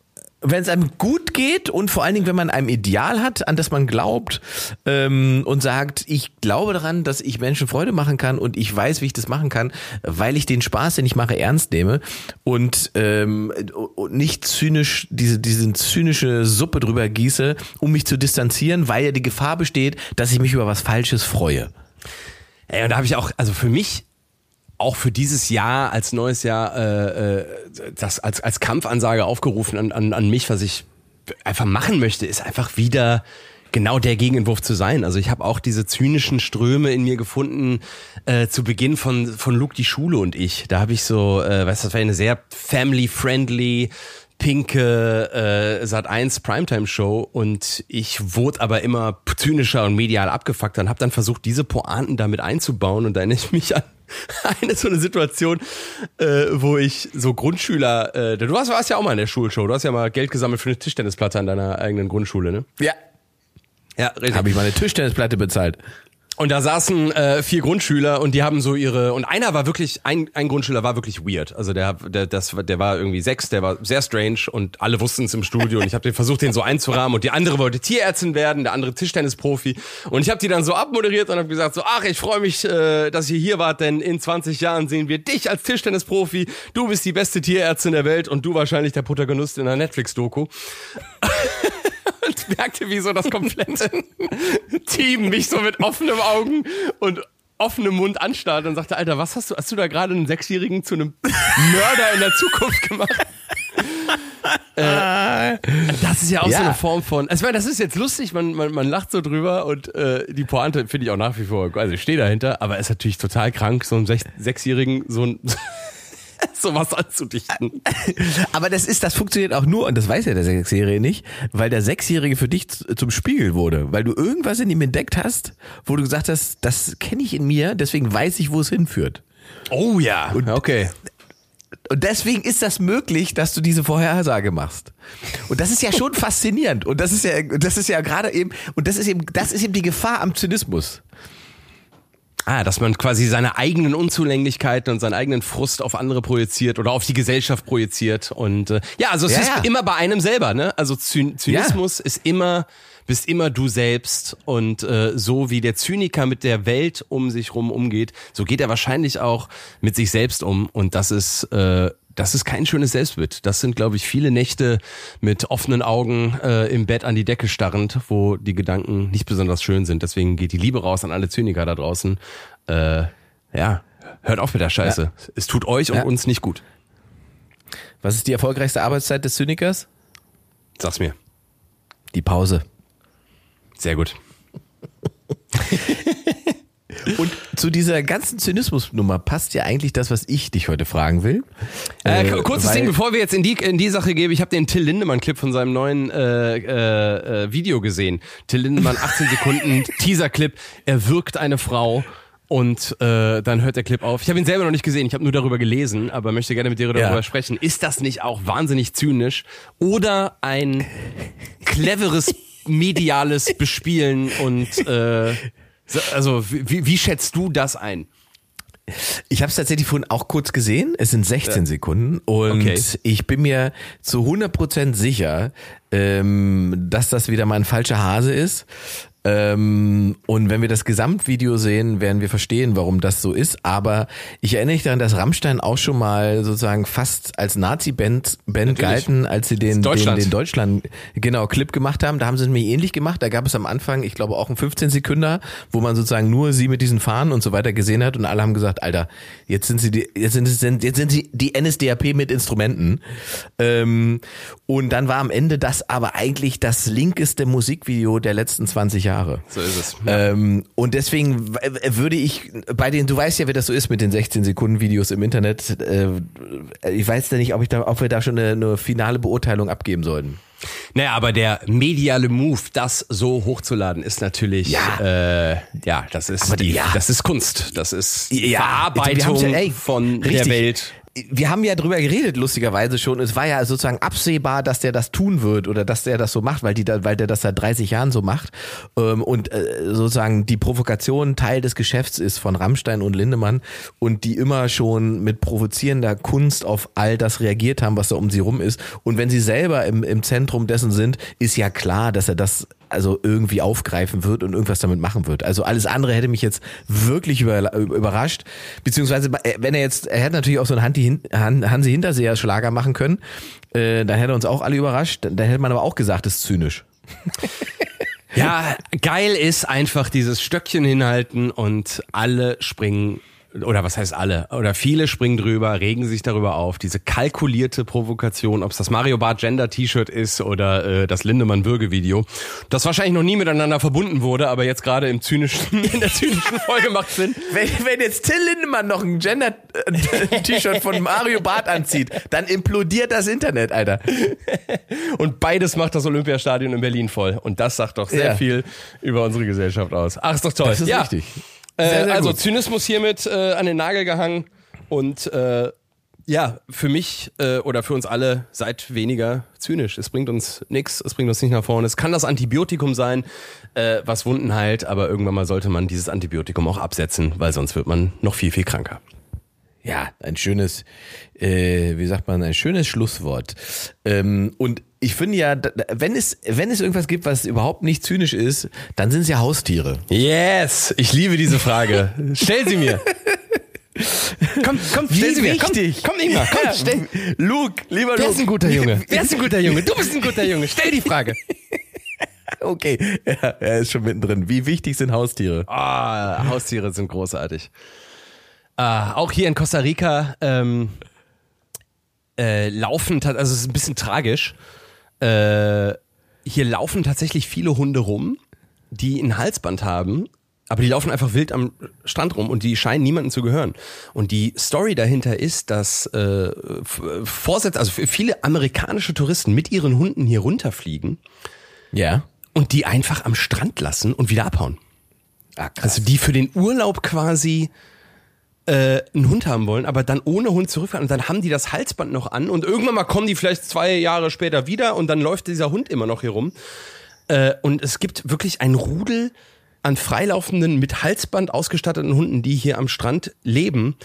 Wenn es einem gut geht und vor allen Dingen, wenn man einem Ideal hat, an das man glaubt ähm, und sagt, ich glaube daran, dass ich Menschen Freude machen kann und ich weiß, wie ich das machen kann, weil ich den Spaß, den ich mache, ernst nehme und, ähm, und nicht zynisch diese diese zynische Suppe drüber gieße, um mich zu distanzieren, weil ja die Gefahr besteht, dass ich mich über was Falsches freue. Ey, und da habe ich auch, also für mich, auch für dieses Jahr als neues Jahr, äh, äh, das als, als Kampfansage aufgerufen an, an, an mich, was ich einfach machen möchte, ist einfach wieder genau der Gegenentwurf zu sein. Also ich habe auch diese zynischen Ströme in mir gefunden äh, zu Beginn von, von Luke die Schule und ich. Da habe ich so, äh, weißt du, das war eine sehr family-friendly, pinke äh, Sat1 Primetime Show und ich wurde aber immer zynischer und medial abgefuckter und habe dann versucht, diese Pointen damit einzubauen und da erinnere ich mich an [laughs] eine so eine Situation, äh, wo ich so Grundschüler, äh, du warst, warst ja auch mal in der Schulshow, du hast ja mal Geld gesammelt für eine Tischtennisplatte an deiner eigenen Grundschule, ne? Ja. Ja, richtig. Habe ich meine Tischtennisplatte bezahlt. Und da saßen äh, vier Grundschüler und die haben so ihre und einer war wirklich ein, ein Grundschüler war wirklich weird. Also der der das der war irgendwie sechs, der war sehr strange und alle wussten es im Studio und ich habe den versucht den so einzurahmen und die andere wollte Tierärztin werden, der andere Tischtennisprofi und ich habe die dann so abmoderiert und habe gesagt so ach, ich freue mich, äh, dass ihr hier wart, denn in 20 Jahren sehen wir dich als Tischtennisprofi. Du bist die beste Tierärztin der Welt und du wahrscheinlich der Protagonist in einer Netflix Doku. [laughs] und merkte, wie so das komplette [laughs] Team mich so mit offenen Augen und offenem Mund anstarrt und sagte, Alter, was hast du, hast du da gerade einen Sechsjährigen zu einem Mörder in der Zukunft gemacht? äh, das ist ja auch ja. so eine Form von. Also, ich meine, das ist jetzt lustig, man, man, man lacht so drüber und äh, die Pointe finde ich auch nach wie vor, also ich stehe dahinter, aber ist natürlich total krank, so einem Sech Sechsjährigen so ein [laughs] sowas anzudichten. [laughs] Aber das ist, das funktioniert auch nur, und das weiß ja der Sechsjährige nicht, weil der Sechsjährige für dich zum Spiegel wurde, weil du irgendwas in ihm entdeckt hast, wo du gesagt hast, das kenne ich in mir, deswegen weiß ich, wo es hinführt. Oh ja, und, okay. Und deswegen ist das möglich, dass du diese Vorhersage machst. Und das ist ja schon [laughs] faszinierend. Und das ist ja, das ist ja gerade eben, und das ist eben, das ist eben die Gefahr am Zynismus. Ah, dass man quasi seine eigenen Unzulänglichkeiten und seinen eigenen Frust auf andere projiziert oder auf die Gesellschaft projiziert. Und äh, ja, also es ja, ist ja. immer bei einem selber, ne? Also Zyn Zynismus ja. ist immer, bist immer du selbst. Und äh, so wie der Zyniker mit der Welt um sich rum umgeht, so geht er wahrscheinlich auch mit sich selbst um. Und das ist äh, das ist kein schönes Selbstbild. Das sind, glaube ich, viele Nächte mit offenen Augen äh, im Bett an die Decke starrend, wo die Gedanken nicht besonders schön sind. Deswegen geht die Liebe raus an alle Zyniker da draußen. Äh, ja, hört auf mit der Scheiße. Ja. Es tut euch und ja. uns nicht gut. Was ist die erfolgreichste Arbeitszeit des Zynikers? Sag's mir. Die Pause. Sehr gut. [laughs] Und zu dieser ganzen Zynismusnummer passt ja eigentlich das, was ich dich heute fragen will. Äh, äh, kurzes Ding, bevor wir jetzt in die, in die Sache gehen. Ich habe den Till Lindemann-Clip von seinem neuen äh, äh, äh Video gesehen. Till Lindemann, 18 [laughs] Sekunden Teaser-Clip. Er wirkt eine Frau und äh, dann hört der Clip auf. Ich habe ihn selber noch nicht gesehen, ich habe nur darüber gelesen, aber möchte gerne mit dir darüber ja. sprechen. Ist das nicht auch wahnsinnig zynisch oder ein [laughs] cleveres mediales Bespielen und äh, also wie, wie schätzt du das ein? Ich habe es tatsächlich vorhin auch kurz gesehen. Es sind 16 ja. Sekunden und okay. ich bin mir zu 100% sicher, ähm, dass das wieder mal ein falscher Hase ist. Ähm, und wenn wir das Gesamtvideo sehen, werden wir verstehen, warum das so ist. Aber ich erinnere mich daran, dass Rammstein auch schon mal sozusagen fast als Nazi-Band Band galten, als sie den, den, den Deutschland genau Clip gemacht haben. Da haben sie es mir ähnlich gemacht. Da gab es am Anfang, ich glaube, auch einen 15 Sekunder, wo man sozusagen nur sie mit diesen Fahnen und so weiter gesehen hat und alle haben gesagt, Alter, jetzt sind sie die, jetzt sind, sind jetzt sind sie die NSDAP mit Instrumenten. Ähm, und dann war am Ende das aber eigentlich das linkeste Musikvideo der letzten 20 Jahre. Jahre. So ist es. Ja. Ähm, und deswegen würde ich bei den, du weißt ja, wie das so ist mit den 16 Sekunden Videos im Internet. Äh, ich weiß ja nicht, ob ich da, ob wir da schon eine, eine finale Beurteilung abgeben sollten. Naja, aber der mediale Move, das so hochzuladen, ist natürlich, ja, äh, ja das ist, die, ja. das ist Kunst, das ist ja, Verarbeitung ja, ey, von richtig. der Welt wir haben ja drüber geredet, lustigerweise schon. Es war ja sozusagen absehbar, dass der das tun wird oder dass der das so macht, weil, die da, weil der das seit 30 Jahren so macht. Ähm, und äh, sozusagen die Provokation Teil des Geschäfts ist von Rammstein und Lindemann und die immer schon mit provozierender Kunst auf all das reagiert haben, was da um sie rum ist. Und wenn sie selber im, im Zentrum dessen sind, ist ja klar, dass er das also irgendwie aufgreifen wird und irgendwas damit machen wird. Also alles andere hätte mich jetzt wirklich über, überrascht. Beziehungsweise, äh, wenn er jetzt, er hätte natürlich auch so einen Hansi, Hansi Hinterseher Schlager machen können, äh, dann hätte er uns auch alle überrascht. Dann hätte man aber auch gesagt, das ist zynisch. [laughs] ja, geil ist einfach dieses Stöckchen hinhalten und alle springen oder was heißt alle, oder viele springen drüber, regen sich darüber auf, diese kalkulierte Provokation, ob es das Mario Bart Gender T-Shirt ist oder äh, das Lindemann Würge Video, das wahrscheinlich noch nie miteinander verbunden wurde, aber jetzt gerade im zynischen, [laughs] in der zynischen Folge macht Sinn. Wenn, wenn jetzt Till Lindemann noch ein Gender-T-Shirt [laughs] von Mario Bart anzieht, dann implodiert das Internet, Alter. Und beides macht das Olympiastadion in Berlin voll. Und das sagt doch sehr Ja. viel über unsere Gesellschaft aus. Ach, ist doch toll. Das ist ja. richtig. Äh, Sehr, sehr also gut. Zynismus hiermit äh, an den Nagel gehangen und äh, ja, für mich äh, oder für uns alle seid weniger zynisch. Es bringt uns nichts, es bringt uns nicht nach vorne. Es kann das Antibiotikum sein, äh, was Wunden heilt, aber irgendwann mal sollte man dieses Antibiotikum auch absetzen, weil sonst wird man noch viel, viel kranker. Ja, ein schönes, äh, wie sagt man, ein schönes Schlusswort. Ähm, und ich finde ja, wenn es, wenn es irgendwas gibt, was überhaupt nicht zynisch ist, dann sind es ja Haustiere. Yes, ich liebe diese Frage. Stell sie mir. Komm, komm, stell sie mir. Komm, wichtig. komm Ingmar, komm, stell. Luke, lieber Wer Luke. ist ein guter Junge? Wer ist ein guter Junge? Du bist ein guter Junge. Stell die Frage. Okay, ja, er ist schon mittendrin. Wie wichtig sind Haustiere? Ah, Haustiere sind großartig. Ah, auch hier in Costa Rica ähm, äh, laufen, also es ist ein bisschen tragisch. Äh, hier laufen tatsächlich viele Hunde rum, die ein Halsband haben, aber die laufen einfach wild am Strand rum und die scheinen niemandem zu gehören. Und die Story dahinter ist, dass äh, Vorsätze, also viele amerikanische Touristen mit ihren Hunden hier runterfliegen Ja. und die einfach am Strand lassen und wieder abhauen. Ah, krass. Also die für den Urlaub quasi äh, einen Hund haben wollen, aber dann ohne Hund zurückfahren und dann haben die das Halsband noch an und irgendwann mal kommen die vielleicht zwei Jahre später wieder und dann läuft dieser Hund immer noch hier rum. Äh, und es gibt wirklich ein Rudel an freilaufenden, mit Halsband ausgestatteten Hunden, die hier am Strand leben.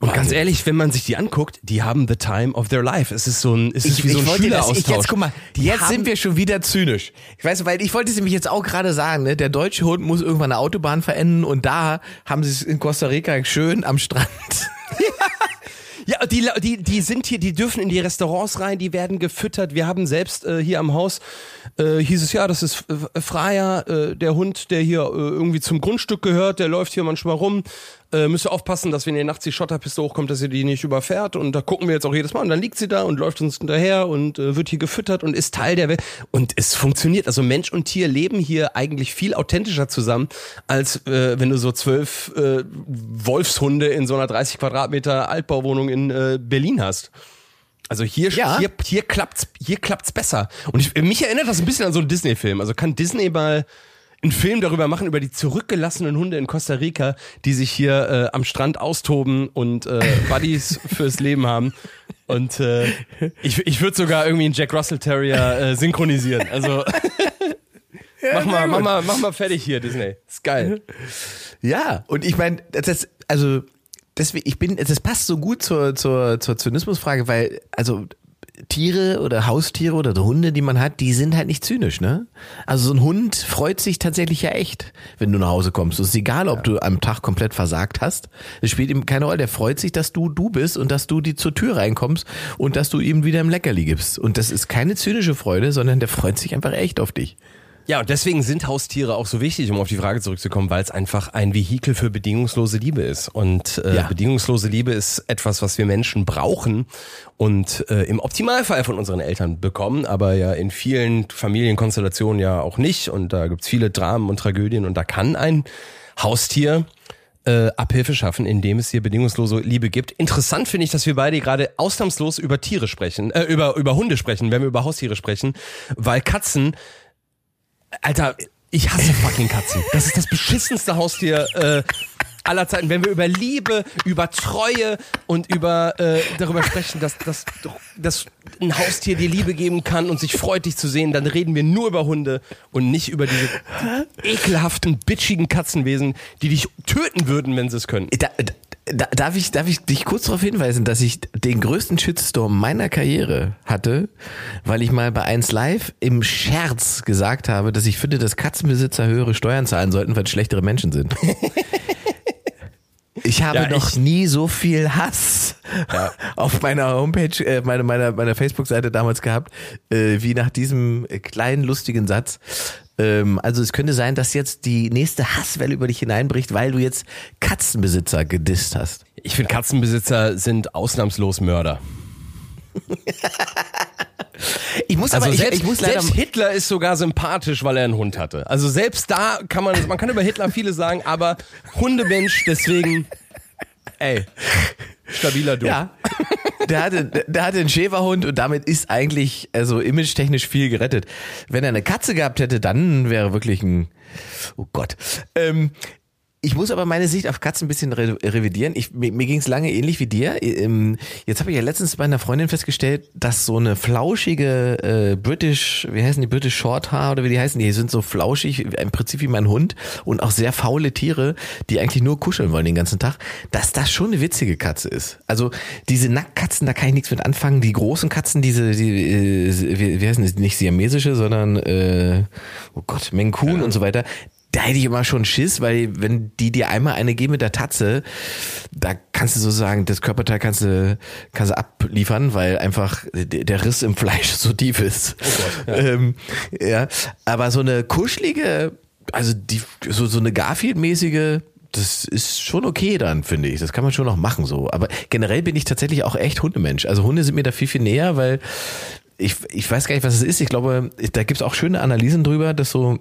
Und ganz ehrlich, wenn man sich die anguckt, die haben the time of their life. Es ist so ein, es ist wie so ein das- Schüleraustausch. ich, jetzt guck mal, Die jetzt sind wir schon wieder zynisch. Ich weiß, weil ich wollte es nämlich jetzt auch gerade sagen, ne? der deutsche Hund muss irgendwann eine Autobahn verenden und da haben sie es in Costa Rica schön am Strand. [laughs] Ja, die, die, die sind hier, die dürfen in die Restaurants rein, die werden gefüttert. Wir haben selbst äh, hier am Haus, äh, hieß es ja, das ist äh, Freier, äh, der Hund, der hier äh, irgendwie zum Grundstück gehört, der läuft hier manchmal rum. Äh, müsst ihr aufpassen, dass wenn ihr nachts die Schotterpiste hochkommt, dass ihr die nicht überfährt. Und da gucken wir jetzt auch jedes Mal. Und dann liegt sie da und läuft uns hinterher und äh, wird hier gefüttert und ist Teil der Welt. Und es funktioniert. Also Mensch und Tier leben hier eigentlich viel authentischer zusammen, als äh, wenn du so zwölf äh, Wolfshunde in so einer 30 Quadratmeter Altbauwohnung in äh, Berlin hast. Also hier, Ja. hier, hier klappt's, hier klappt's besser. Und ich, mich erinnert das ein bisschen an so einen Disney-Film. Also kann Disney mal einen Film darüber machen, über die zurückgelassenen Hunde in Costa Rica, die sich hier äh, am Strand austoben und äh, [laughs] Buddies fürs Leben haben. Und äh, ich, ich würde sogar irgendwie einen Jack Russell Terrier äh, synchronisieren. Also [laughs] [laughs] mach, mal, mach, mal, mach mal fertig hier, Disney. Ist geil. Ja, und ich meine, das, also deswegen, ich bin, das passt so gut zur, zur, zur Zynismusfrage, weil, also Tiere oder Haustiere oder so Hunde, die man hat, die sind halt nicht zynisch, ne? Also so ein Hund freut sich tatsächlich ja echt, wenn du nach Hause kommst. Es ist egal, ob du am Tag komplett versagt hast. Es spielt ihm keine Rolle. Der freut sich, dass du du bist und dass du die zur Tür reinkommst und dass du ihm wieder im Leckerli gibst. Und das ist keine zynische Freude, sondern der freut sich einfach echt auf dich. Ja, und deswegen sind Haustiere auch so wichtig, um auf die Frage zurückzukommen, weil es einfach ein Vehikel für bedingungslose Liebe ist. Und äh, Ja. bedingungslose Liebe ist etwas, was wir Menschen brauchen und äh, im Optimalfall von unseren Eltern bekommen, aber ja in vielen Familienkonstellationen ja auch nicht. Und da gibt's viele Dramen und Tragödien und da kann ein Haustier äh, Abhilfe schaffen, indem es hier bedingungslose Liebe gibt. Interessant finde ich, dass wir beide gerade ausnahmslos über Tiere sprechen, äh, über, über Hunde sprechen, wenn wir über Haustiere sprechen, weil Katzen Alter, ich hasse fucking Katzen. Das ist das beschissenste Haustier äh, aller Zeiten. Wenn wir über Liebe, über Treue und über äh, darüber sprechen, dass, dass, dass ein Haustier dir Liebe geben kann und sich freut, dich zu sehen, dann reden wir nur über Hunde und nicht über diese ekelhaften, bitchigen Katzenwesen, die dich töten würden, wenn sie es könnten. Da, da, darf, ich, darf ich dich kurz darauf hinweisen, dass ich den größten Shitstorm meiner Karriere hatte, weil ich mal bei 1 Live im Scherz gesagt habe, dass ich finde, dass Katzenbesitzer höhere Steuern zahlen sollten, weil es schlechtere Menschen sind. [laughs] Ich habe Ja, noch ich- nie so viel Hass [laughs] auf meiner Homepage, äh, meiner, meiner, meiner Facebook-Seite damals gehabt, äh, wie nach diesem äh, kleinen lustigen Satz. Ähm, also es könnte sein, dass jetzt die nächste Hasswelle über dich hineinbricht, weil du jetzt Katzenbesitzer gedisst hast. Ich finde, Katzenbesitzer sind ausnahmslos Mörder. [laughs] Ich muss Also aber, selbst, ich, ich muss selbst Hitler ist sogar sympathisch, weil er einen Hund hatte. Also selbst da kann man, man kann über Hitler vieles sagen, aber Hundemensch, deswegen, ey, stabiler Du. ja, der hatte, der hatte einen Schäferhund und damit ist eigentlich, also image-technisch viel gerettet. Wenn er eine Katze gehabt hätte, dann wäre wirklich ein, oh Gott. Ähm, ich muss aber meine Sicht auf Katzen ein bisschen re revidieren. Ich, mir mir ging es lange ähnlich wie dir. Ähm, Jetzt habe ich ja letztens bei einer Freundin festgestellt, dass so eine flauschige äh, British, wie heißen die British Shorthaar oder wie die heißen, die sind so flauschig, im Prinzip wie mein Hund und auch sehr faule Tiere, die eigentlich nur kuscheln wollen den ganzen Tag, dass das schon eine witzige Katze ist. Also diese Nacktkatzen, da kann ich nichts mit anfangen. Die großen Katzen, diese, die, äh, wie, wie heißen die, nicht siamesische, sondern äh, oh Gott, Menkun und so weiter da hätte ich immer schon Schiss, weil wenn die dir einmal eine geben mit der Tatze, da kannst du sozusagen, das Körperteil kannst du, kannst du abliefern, weil einfach der Riss im Fleisch so tief ist. ja. Ähm, ja. Aber so eine kuschelige, also die, so, so eine Garfield-mäßige, das ist schon okay dann, finde ich. Das kann man schon noch machen so. Aber generell bin ich tatsächlich auch echt Hundemensch. Also Hunde sind mir da viel, viel näher, weil ich, ich weiß gar nicht, was es ist. Ich glaube, da gibt es auch schöne Analysen drüber, dass so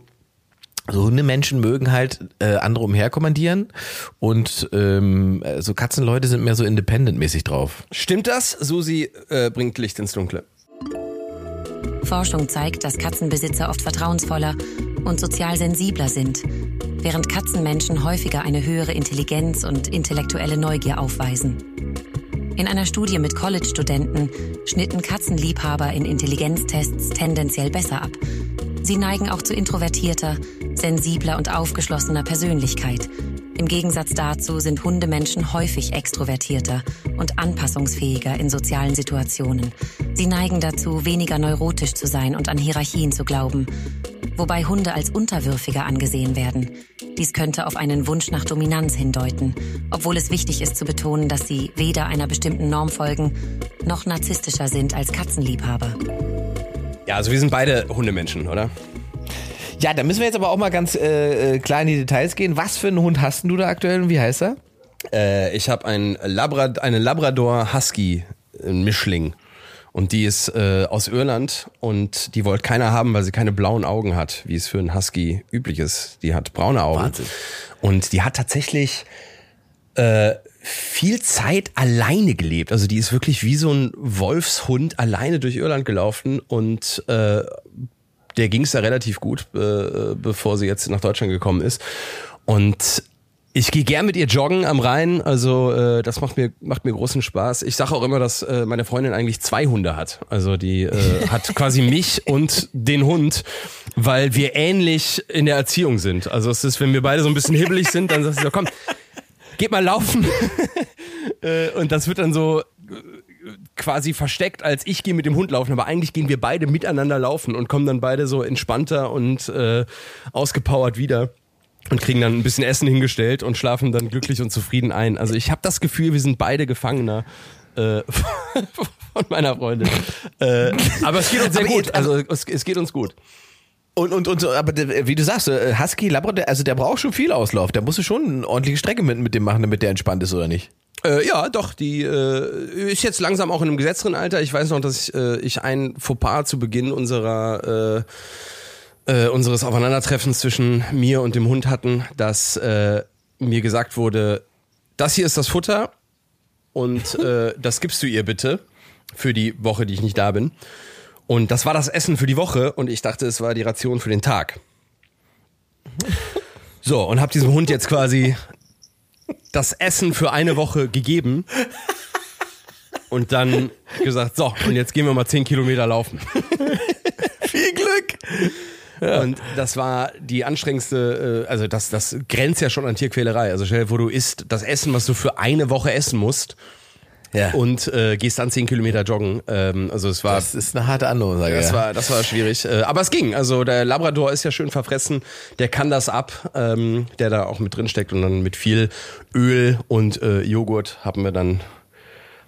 so Hundemenschen mögen halt äh, andere umherkommandieren und ähm, so Katzenleute sind mehr so independent-mäßig drauf. Stimmt das? Susi äh, bringt Licht ins Dunkle. Forschung zeigt, dass Katzenbesitzer oft vertrauensvoller und sozial sensibler sind, während Katzenmenschen häufiger eine höhere Intelligenz und intellektuelle Neugier aufweisen. In einer Studie mit College-Studenten schnitten Katzenliebhaber in Intelligenztests tendenziell besser ab. Sie neigen auch zu introvertierter, sensibler und aufgeschlossener Persönlichkeit. Im Gegensatz dazu sind Hundemenschen häufig extrovertierter und anpassungsfähiger in sozialen Situationen. Sie neigen dazu, weniger neurotisch zu sein und an Hierarchien zu glauben, wobei Hunde als unterwürfiger angesehen werden. Dies könnte auf einen Wunsch nach Dominanz hindeuten, obwohl es wichtig ist zu betonen, dass sie weder einer bestimmten Norm folgen, noch narzisstischer sind als Katzenliebhaber. Ja, also wir sind beide Hundemenschen, oder? Ja, da müssen wir jetzt aber auch mal ganz äh, äh, klar in die Details gehen. Was für einen Hund hast denn du da aktuell und wie heißt er? Äh, ich habe ein Labra eine Labrador Husky Mischling und die ist äh, aus Irland und die wollte keiner haben, weil sie keine blauen Augen hat, wie es für einen Husky üblich ist. Die hat braune Augen. Wahnsinn. Und die hat tatsächlich äh, viel Zeit alleine gelebt. Also die ist wirklich wie so ein Wolfshund alleine durch Irland gelaufen und äh, der ging es da relativ gut, äh, bevor sie jetzt nach Deutschland gekommen ist. Und ich gehe gern mit ihr joggen am Rhein, also äh, das macht mir macht mir großen Spaß. Ich sage auch immer, dass äh, meine Freundin eigentlich zwei Hunde hat. Also die äh, [laughs] hat quasi mich und den Hund, weil wir ähnlich in der Erziehung sind. Also es ist, wenn wir beide so ein bisschen hibbelig sind, dann sagt sie so, komm, geht mal laufen. [laughs] Äh, und das wird dann so äh, quasi versteckt, als ich gehe mit dem Hund laufen, aber eigentlich gehen wir beide miteinander laufen und kommen dann beide so entspannter und äh, ausgepowert wieder und kriegen dann ein bisschen Essen hingestellt und schlafen dann glücklich und zufrieden ein. Also ich habe das Gefühl, wir sind beide Gefangener äh, [laughs] von meiner Freundin. Äh, aber es geht uns sehr Aber gut. Also es, es geht uns gut. Und, und, und so, aber wie du sagst, äh, Husky, Labrador, also der braucht schon viel Auslauf. Da musst du schon eine ordentliche Strecke mit, mit dem machen, damit der entspannt ist, oder nicht? Äh, ja, doch, die äh, ist jetzt langsam auch in einem gesetzteren Alter. Ich weiß noch, dass ich, äh, ich ein Fauxpas zu Beginn unserer äh, äh, unseres Aufeinandertreffens zwischen mir und dem Hund hatten, dass äh, mir gesagt wurde, das hier ist das Futter und [laughs] äh, das gibst du ihr bitte für die Woche, die ich nicht da bin. Und das war das Essen für die Woche und ich dachte, es war die Ration für den Tag. So, und habe diesem Hund jetzt quasi das Essen für eine Woche gegeben und dann gesagt, so, und jetzt gehen wir mal 10 Kilometer laufen. [laughs] Viel Glück! Und das war die anstrengendste, äh, also das, das grenzt ja schon an Tierquälerei. Also stell dir vor, du isst das Essen, was du für eine Woche essen musst. Ja. und äh, gehst dann 10 Kilometer joggen. Ähm, also es war Das ist eine harte Ansage. das ja. war, das war schwierig. Äh, aber es ging. Also der Labrador ist ja schön verfressen. Der kann das ab, ähm, der da auch mit drin steckt. Und dann mit viel Öl und äh, Joghurt haben wir dann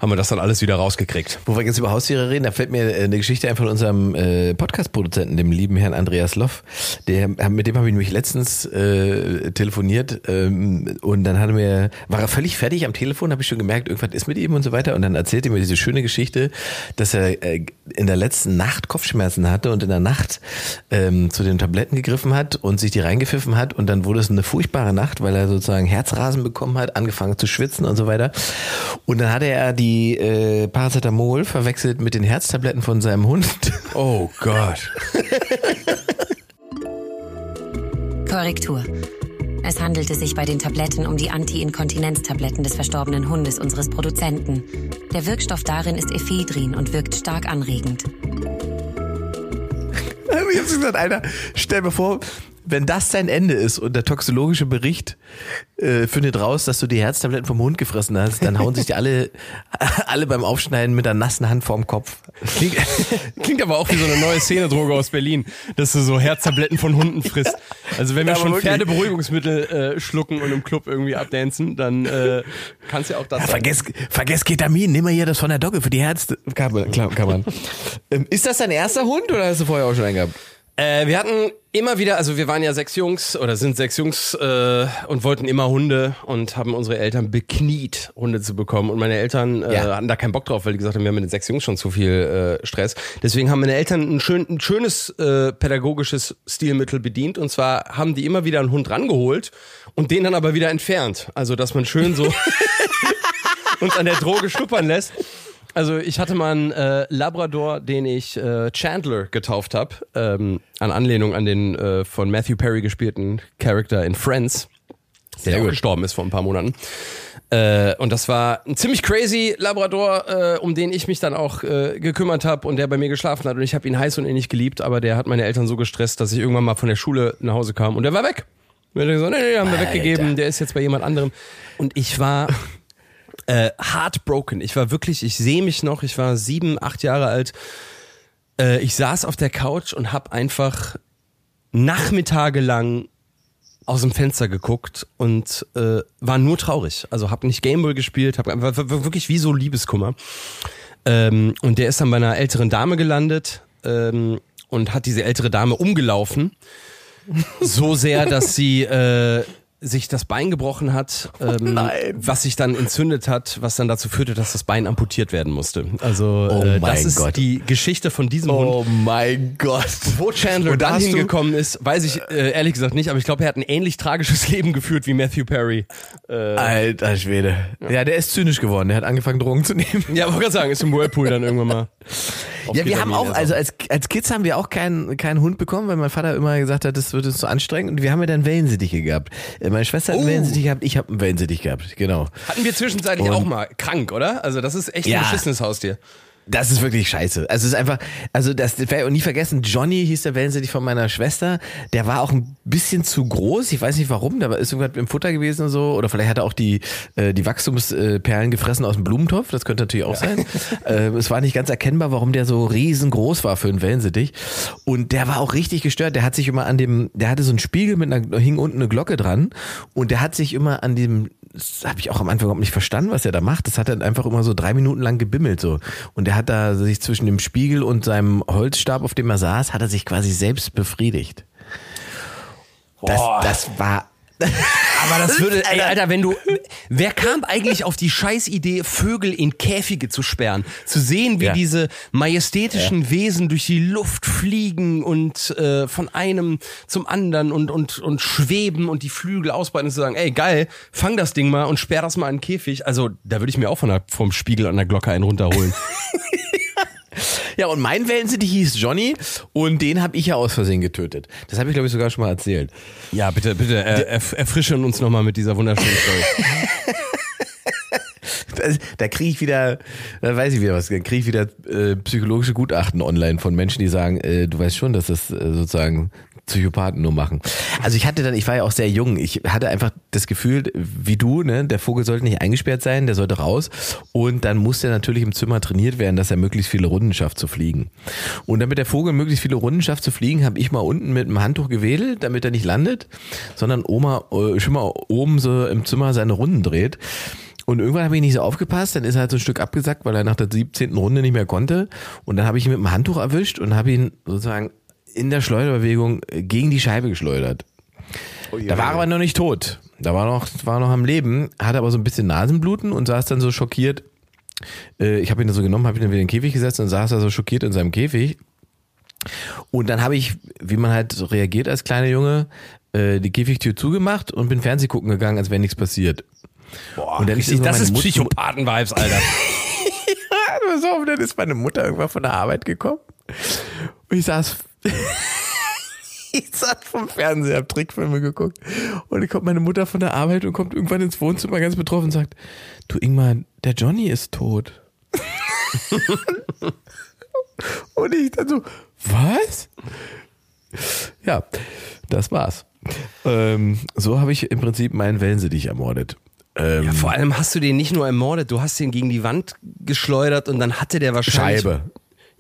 haben wir das dann alles wieder rausgekriegt. Wo wir jetzt über Haustiere reden, da fällt mir äh, eine Geschichte ein von unserem äh, Podcast-Produzenten, dem lieben Herrn Andreas Loff. Der, mit dem habe ich nämlich letztens äh, telefoniert ähm, und dann hat er mir, war er völlig fertig am Telefon, habe ich schon gemerkt, irgendwas ist mit ihm und so weiter. Und dann erzählte er mir diese schöne Geschichte, dass er äh, in der letzten Nacht Kopfschmerzen hatte und in der Nacht ähm, zu den Tabletten gegriffen hat und sich die reingepfiffen hat und dann wurde es eine furchtbare Nacht, weil er sozusagen Herzrasen bekommen hat, angefangen zu schwitzen und so weiter. Und dann hatte er die äh, Paracetamol verwechselt mit den Herztabletten von seinem Hund. [laughs] Oh Gott. Korrektur. Es handelte sich bei den Tabletten um die Anti-Inkontinenztabletten des verstorbenen Hundes unseres Produzenten. Der Wirkstoff darin ist Ephedrin und wirkt stark anregend. ich hab's gesagt, Alter, stell mir vor, wenn das dein Ende ist und der toxologische Bericht äh, findet raus, dass du die Herztabletten vom Hund gefressen hast, dann hauen sich die alle, [laughs] alle beim Aufschneiden mit der nassen Hand vorm Kopf. Klingt, klingt aber auch wie so eine neue Szenedroge aus Berlin, dass du so Herztabletten von Hunden frisst. Also wenn wir Ja, schon wirklich. Pferdeberuhigungsmittel äh, schlucken und im Club irgendwie abdancen, dann äh, kannst ja auch das Ja, vergess, vergess Ketamin, nimm mal hier das von der Dogge für die Herz. Kann man. Klar, kann man. [laughs] ähm, ist das dein erster Hund oder hast du vorher auch schon einen gehabt? Äh, wir hatten immer wieder, also wir waren ja sechs Jungs oder sind sechs Jungs äh, und wollten immer Hunde und haben unsere Eltern bekniet, Hunde zu bekommen. Und meine Eltern äh, Ja. hatten da keinen Bock drauf, weil die gesagt haben, wir haben mit den sechs Jungs schon zu viel äh, Stress. Deswegen haben meine Eltern ein, schön, ein schönes äh, pädagogisches Stilmittel bedient. Und zwar haben die immer wieder einen Hund rangeholt und den dann aber wieder entfernt. Also dass man schön so [laughs] [laughs] uns an der Droge schnuppern lässt. Also ich hatte mal einen äh, Labrador, den ich äh, Chandler getauft habe, ähm, an Anlehnung an den äh, von Matthew Perry gespielten Charakter in Friends, der auch gestorben ist vor ein paar Monaten. Äh, und das war ein ziemlich crazy Labrador, äh, um den ich mich dann auch äh, gekümmert habe und der bei mir geschlafen hat. Und ich habe ihn heiß und innig geliebt, aber der hat meine Eltern so gestresst, dass ich irgendwann mal von der Schule nach Hause kam und der war weg. Und er gesagt, nee, nee, haben wir Alter. weggegeben, der ist jetzt bei jemand anderem. Und ich war äh, heartbroken. Ich war wirklich, ich sehe mich noch, ich war sieben, acht Jahre alt. Äh, ich saß auf der Couch und habe einfach Nachmittage lang aus dem Fenster geguckt und äh, war nur traurig. Also habe nicht Gameboy gespielt, habe war, war wirklich wie so Liebeskummer. Ähm, und der ist dann bei einer älteren Dame gelandet ähm, und hat diese ältere Dame umgelaufen. So sehr, dass sie äh, sich das Bein gebrochen hat, ähm, nein. was sich dann entzündet hat, was dann dazu führte, dass das Bein amputiert werden musste. Also Oh äh, mein das ist Gott. die Geschichte von diesem Hund. Oh mein Gott. Wo Chandler dann hast du- hingekommen ist, weiß ich äh, ehrlich gesagt nicht, aber ich glaube, er hat ein ähnlich tragisches [laughs] Leben geführt wie Matthew Perry. Äh, Alter Schwede. Ja. der ist zynisch geworden. Der hat angefangen, Drogen zu nehmen. ja, wollte gerade sagen, ist im Whirlpool dann irgendwann mal. [laughs] Ja, wir haben auch, also. also als, als Kids haben wir auch keinen, keinen Hund bekommen, weil mein Vater immer gesagt hat, das wird uns so anstrengend. Und wir haben ja dann Wellensittiche gehabt. Äh, Meine Schwester hat einen Oh. Wellensittich gehabt, ich habe einen Wellensittich gehabt. Genau. Hatten wir zwischenzeitlich Und- auch mal krank, oder? Also das ist echt Ja. ein beschissenes Haustier. Das ist wirklich scheiße. Also es ist einfach, also das werde ich auch nie vergessen. Johnny hieß der Wellensittich von meiner Schwester. Der war auch ein bisschen zu groß. Ich weiß nicht warum. Da war- ist irgendwas im Futter gewesen und so. Oder vielleicht hat er auch die, äh, die Wachstumsperlen gefressen aus dem Blumentopf. Das könnte natürlich auch sein. äh, es war nicht ganz erkennbar, warum der so riesengroß war für einen Wellensittich. Und der war auch richtig gestört. Der hat sich immer an dem, der hatte so einen Spiegel mit einer, da hing unten eine Glocke dran. Und der hat sich immer an dem, das habe ich auch am Anfang überhaupt nicht verstanden, was er da macht. Das hat dann einfach immer so drei Minuten lang gebimmelt so. Und der hat da sich zwischen dem Spiegel und seinem Holzstab, auf dem er saß, hat er sich quasi selbst befriedigt. Das, das war. Aber das würde, ey, Alter, wenn du, wer kam eigentlich auf die Scheißidee, Vögel in Käfige zu sperren? Zu sehen, wie Ja. diese majestätischen Wesen durch die Luft fliegen und äh, von einem zum anderen und, und, und schweben und die Flügel ausbreiten und zu sagen, ey, geil, fang das Ding mal und sperr das mal in den Käfig. Also, da würde ich mir auch von der, vom Spiegel an der Glocke einen runterholen. [laughs] Ja, und mein Wellensittich hieß Johnny und den habe ich ja aus Versehen getötet. Das habe ich, glaube ich, sogar schon mal erzählt. ja, bitte, bitte, er, erf- erfrischen uns nochmal mit dieser wunderschönen Story. Das, da kriege ich wieder, da weiß ich wieder was, da kriege ich wieder äh, psychologische Gutachten online von Menschen, die sagen, äh, du weißt schon, dass das äh, sozusagen Psychopathen nur machen. Also ich hatte dann, ich war ja auch sehr jung, ich hatte einfach das Gefühl, wie du, ne, der Vogel sollte nicht eingesperrt sein, der sollte raus und dann musste er natürlich im Zimmer trainiert werden, dass er möglichst viele Runden schafft zu fliegen. Und damit der Vogel möglichst viele Runden schafft zu fliegen, habe ich mal unten mit einem Handtuch gewedelt, damit er nicht landet, sondern Oma äh, schon mal oben so im Zimmer seine Runden dreht. Und irgendwann habe ich nicht so aufgepasst, dann ist er halt so ein Stück abgesackt, weil er nach der 17. Runde nicht mehr konnte. Und dann habe ich ihn mit dem Handtuch erwischt und habe ihn sozusagen in der Schleuderbewegung gegen die Scheibe geschleudert. Da war er aber noch nicht tot. Da war noch, war noch am Leben, hatte aber so ein bisschen Nasenbluten und saß dann so schockiert. Äh, Ich habe ihn so genommen, habe ihn dann wieder in den Käfig gesetzt und saß da so schockiert in seinem Käfig. Und dann habe ich, wie man halt reagiert als kleiner Junge, äh, die Käfigtür zugemacht und bin Fernseh gucken gegangen, als wäre nichts passiert. Boah, Und dann richtig, ist das ist Psychopathen-Vibes, Alter. [laughs] [laughs] Pass auf, dann ist meine Mutter irgendwann von der Arbeit gekommen. Und ich saß, [laughs] ich saß vom Fernseher, hab Trickfilme geguckt. Und dann kommt meine Mutter von der Arbeit und kommt irgendwann ins Wohnzimmer ganz betroffen und sagt, du Ingmar, der Johnny ist tot. [laughs] und ich dann so, was? Ja, das war's. Ähm, so habe ich im Prinzip meinen Wellensittich ermordet. Ähm, Ja, vor allem hast du den nicht nur ermordet, du hast den gegen die Wand geschleudert und dann hatte der wahrscheinlich. Scheibe.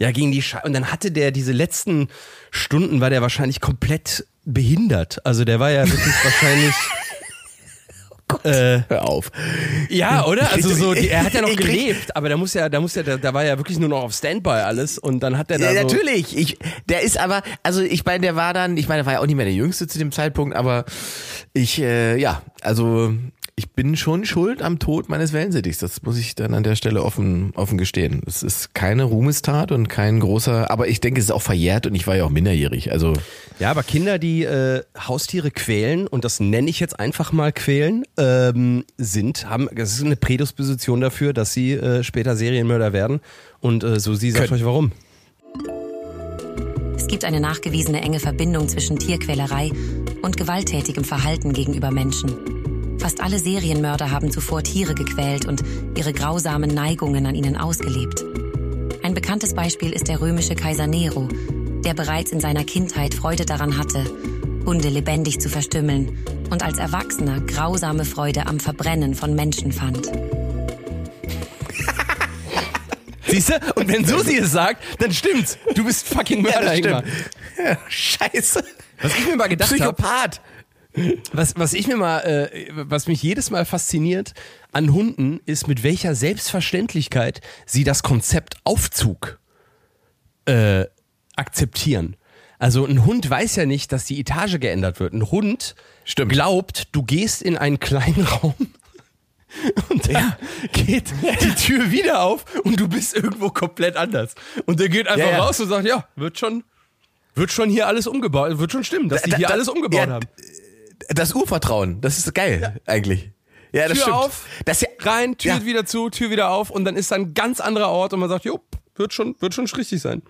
Ja, gegen die Scheibe. Und dann hatte der diese letzten Stunden, war der wahrscheinlich komplett behindert. Also der war ja wirklich [laughs] wahrscheinlich. Äh, Hör auf. ja, oder? Also so, die, er hat ja [laughs] noch gelebt, aber da muss ja, da muss ja, da, da war ja wirklich nur noch auf Standby alles und dann hat er da Ja, so, natürlich. Ich, der ist aber, also ich meine, der war dann, ich meine, der war ja auch nicht mehr der Jüngste zu dem Zeitpunkt, aber ich, äh, ja, also ich bin schon schuld am Tod meines Wellensittichs. Das muss ich dann an der Stelle offen, offen gestehen. Es ist keine Ruhmestat und kein großer, aber ich denke, es ist auch verjährt und ich war ja auch minderjährig. Also Ja, aber Kinder, die äh, Haustiere quälen, und das nenne ich jetzt einfach mal quälen, ähm, sind, haben, das ist eine Prädisposition dafür, dass sie äh, später Serienmörder werden. Und äh, so sie sagt euch warum. Es gibt eine nachgewiesene enge Verbindung zwischen Tierquälerei und gewalttätigem Verhalten gegenüber Menschen. Fast alle Serienmörder haben zuvor Tiere gequält und ihre grausamen Neigungen an ihnen ausgelebt. Ein bekanntes Beispiel ist der römische Kaiser Nero, der bereits in seiner Kindheit Freude daran hatte, Hunde lebendig zu verstümmeln und als Erwachsener grausame Freude am Verbrennen von Menschen fand. Siehst du? Und wenn Susi es sagt, dann stimmt's. Du bist fucking Mörder, Ingmar. Ja, scheiße. Was ich mir mal gedacht habe, Psychopath. Was, was ich mir mal, äh, was mich jedes Mal fasziniert an Hunden, ist, mit welcher Selbstverständlichkeit sie das Konzept Aufzug äh, akzeptieren. Also ein Hund weiß ja nicht, dass die Etage geändert wird. Ein Hund Stimmt. glaubt, du gehst in einen kleinen Raum [laughs] und dann geht die Tür wieder auf und du bist irgendwo komplett anders. Und der geht einfach Ja, ja. raus und sagt, ja, wird schon, wird schon hier alles umgebaut, wird schon stimmen, dass die Da- hier da- alles umgebaut ja, haben. Das Urvertrauen, das ist geil, eigentlich. Ja, das Tür stimmt. auf, das ja, rein, Tür Ja. wieder zu, Tür wieder auf und dann ist da ein ganz anderer Ort und man sagt, jo, wird schon, wird schon richtig sein.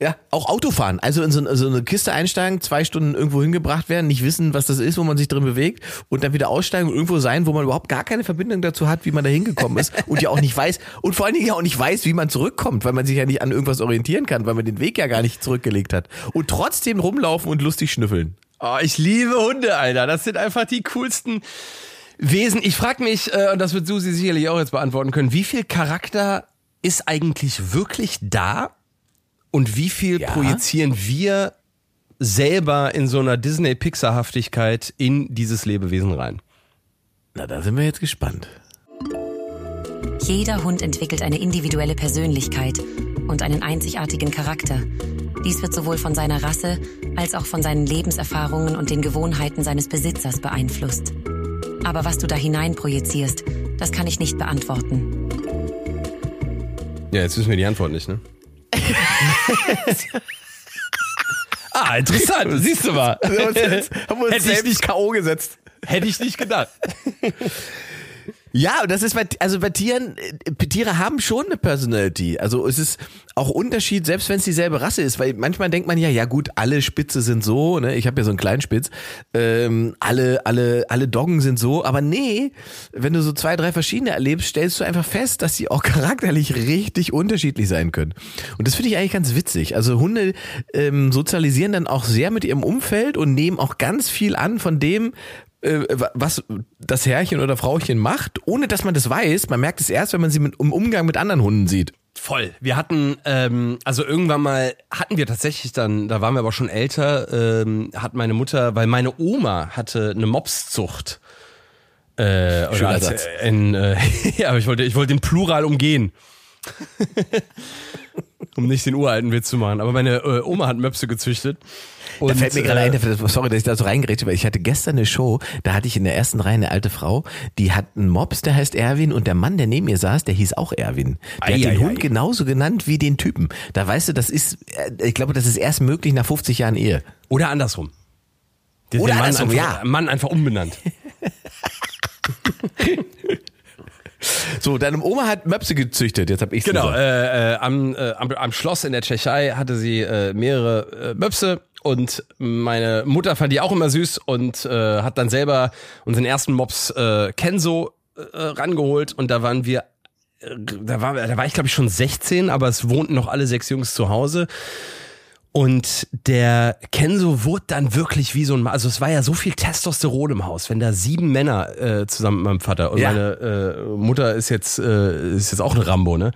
Ja, auch Autofahren. Also in so, so eine Kiste einsteigen, zwei Stunden irgendwo hingebracht werden, nicht wissen, was das ist, wo man sich drin bewegt und dann wieder aussteigen und irgendwo sein, wo man überhaupt gar keine Verbindung dazu hat, wie man da hingekommen ist [laughs] und ja auch nicht weiß und vor allen Dingen ja auch nicht weiß, wie man zurückkommt, weil man sich ja nicht an irgendwas orientieren kann, weil man den Weg ja gar nicht zurückgelegt hat. Und trotzdem rumlaufen und lustig schnüffeln. Oh, ich liebe Hunde, Alter. Das sind einfach die coolsten Wesen. Ich frage mich, äh, und das wird Susi sicherlich auch jetzt beantworten können, wie viel Charakter ist eigentlich wirklich da und wie viel Ja. projizieren wir selber in so einer Disney-Pixar-Haftigkeit in dieses Lebewesen rein? Na, da sind wir jetzt gespannt. Jeder Hund entwickelt eine individuelle Persönlichkeit und einen einzigartigen Charakter. Dies wird sowohl von seiner Rasse als auch von seinen Lebenserfahrungen und den Gewohnheiten seines Besitzers beeinflusst. Aber was du da hinein projizierst, das kann ich nicht beantworten. Ja, jetzt wissen wir die Antwort nicht, ne? [laughs] ah, interessant. Siehst du mal. [laughs] [laughs] haben wir uns Hätte ich selbst nicht- K.O. gesetzt. Hätte ich nicht gedacht. Ja, und das ist bei, also bei Tieren, äh, Tiere haben schon eine Personality. Also es ist auch Unterschied, selbst wenn es dieselbe Rasse ist, weil manchmal denkt man ja, ja gut, alle Spitze sind so, ne? Ich habe ja so einen kleinen Spitz, ähm, alle, alle, alle Doggen sind so, aber nee, wenn du so zwei, drei verschiedene erlebst, stellst du einfach fest, dass sie auch [laughs] charakterlich richtig unterschiedlich sein können. Und das finde ich eigentlich ganz witzig. Also Hunde ähm, sozialisieren dann auch sehr mit ihrem Umfeld und nehmen auch ganz viel an von dem, was das Herrchen oder Frauchen macht, ohne dass man das weiß. Man merkt es erst, wenn man sie mit, im Umgang mit anderen Hunden sieht. Voll. Wir hatten, ähm, also irgendwann mal hatten wir tatsächlich dann, da waren wir aber schon älter, ähm, hat meine Mutter, weil meine Oma hatte eine Mopszucht. Äh, Schöner als, Satz. äh, in, äh, [laughs] ja, aber ich wollte, ich wollte den Plural umgehen. [laughs] um nicht den uralten Witz zu machen. Aber meine äh, Oma hat Möpse gezüchtet. Da Und, fällt mir gerade äh, ein, sorry, dass ich da so reingeredet weil ich hatte gestern eine Show, da hatte ich in der ersten Reihe eine alte Frau, die hat einen Mops, der heißt Erwin und der Mann, der neben ihr saß, der hieß auch Erwin. Der hat Ei, den ei, Hund ei. genauso genannt wie den Typen. Da weißt du, das ist, äh, ich glaube, das ist erst möglich nach 50 Jahren Ehe. Oder andersrum. Der hat Oder Mann andersrum, einfach, ja. Mann einfach umbenannt. [laughs] So, deine Oma hat Möpse gezüchtet, jetzt hab ich's Genau, äh, äh, am, äh, am, am Schloss in der Tschechei hatte sie äh, mehrere äh, Möpse und meine Mutter fand die auch immer süß und äh, hat dann selber unseren ersten Mops äh, Kenzo äh, rangeholt und da waren wir da war, da war ich glaube ich schon 16, aber es wohnten noch alle sechs Jungs zu Hause. Und der Kenzo wurde dann wirklich wie so ein, also es war ja so viel Testosteron im Haus, wenn da sieben Männer äh, zusammen mit meinem Vater und Ja. meine äh, Mutter ist jetzt äh, ist jetzt auch ein Rambo, ne?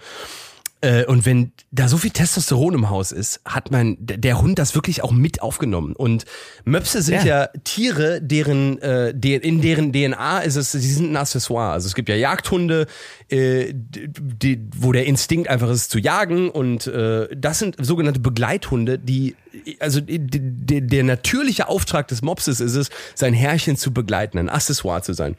Äh, und wenn da so viel Testosteron im Haus ist, hat man der Hund das wirklich auch mit aufgenommen. Und Möpse sind ja, Ja. Tiere, deren, äh, de in deren DNA ist es, sie sind ein Accessoire. Also es gibt ja Jagdhunde, äh, die, wo der Instinkt einfach ist zu jagen. Und äh, das sind sogenannte Begleithunde, die also die, die, der natürliche Auftrag des Mopses ist es, sein Herrchen zu begleiten, ein Accessoire zu sein.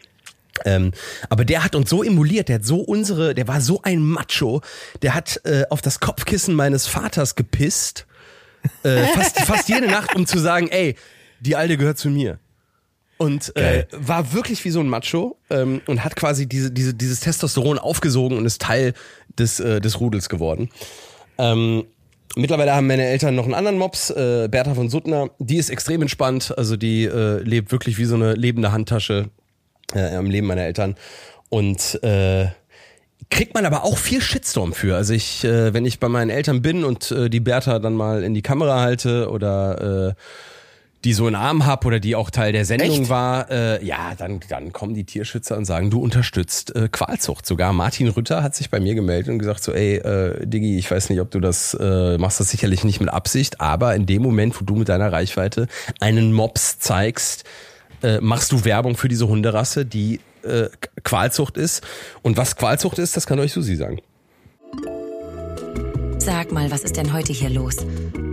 Ähm, aber der hat uns so emuliert, der hat so unsere, der war so ein Macho, der hat äh, auf das Kopfkissen meines Vaters gepisst, äh, fast, [laughs] fast jede Nacht, um zu sagen, ey, die Alte gehört zu mir. Und äh, war wirklich wie so ein Macho ähm, und hat quasi diese, diese, dieses Testosteron aufgesogen und ist Teil des, äh, des Rudels geworden. Ähm, mittlerweile haben meine Eltern noch einen anderen Mops, äh, Bertha von Suttner. Die ist extrem entspannt, also die äh, lebt wirklich wie so eine lebende Handtasche äh, am Leben meiner Eltern. Und äh, kriegt man aber auch viel Shitstorm für. Also ich, äh, wenn ich bei meinen Eltern bin und äh, die Bertha dann mal in die Kamera halte oder äh, die so einen Arm hab oder die auch Teil der Sendung Echt? war, äh, ja, dann, dann kommen die Tierschützer und sagen, du unterstützt äh, Qualzucht. Sogar Martin Rütter hat sich bei mir gemeldet und gesagt so, ey, äh, Diggi, ich weiß nicht, ob du das, äh, machst das sicherlich nicht mit Absicht, aber in dem Moment, wo du mit deiner Reichweite einen Mops zeigst, äh, machst du Werbung für diese Hunderasse, die äh, Qualzucht ist. Und was Qualzucht ist, das kann euch Susi sagen. Sag mal, was ist denn heute hier los?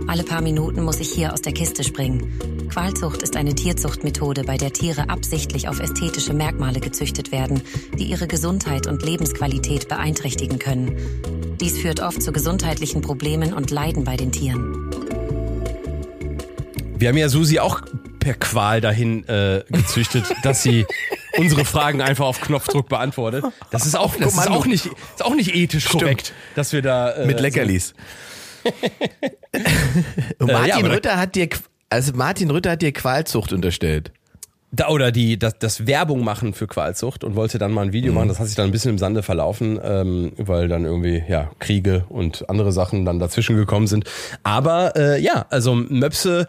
Alle paar Minuten muss ich hier aus der Kiste springen. Qualzucht ist eine Tierzuchtmethode, bei der Tiere absichtlich auf ästhetische Merkmale gezüchtet werden, die ihre Gesundheit und Lebensqualität beeinträchtigen können. Dies führt oft zu gesundheitlichen Problemen und Leiden bei den Tieren. Wir haben ja Susi auch per Qual dahin äh, gezüchtet, [laughs] dass sie unsere Fragen einfach auf Knopfdruck beantwortet. Das ist auch, das ist auch nicht, ist auch nicht ethisch korrekt, dass wir da äh, Mit Leckerlis. Und [laughs] Äh, Martin ja, Rütter hat dir, also Martin Rütter hat dir Qualzucht unterstellt. Da, oder die, das, das Werbung machen für Qualzucht und wollte dann mal ein Video machen. Das hat sich dann ein bisschen im Sande verlaufen, ähm, weil dann irgendwie ja Kriege und andere Sachen dann dazwischen gekommen sind. Aber äh, ja, also Möpse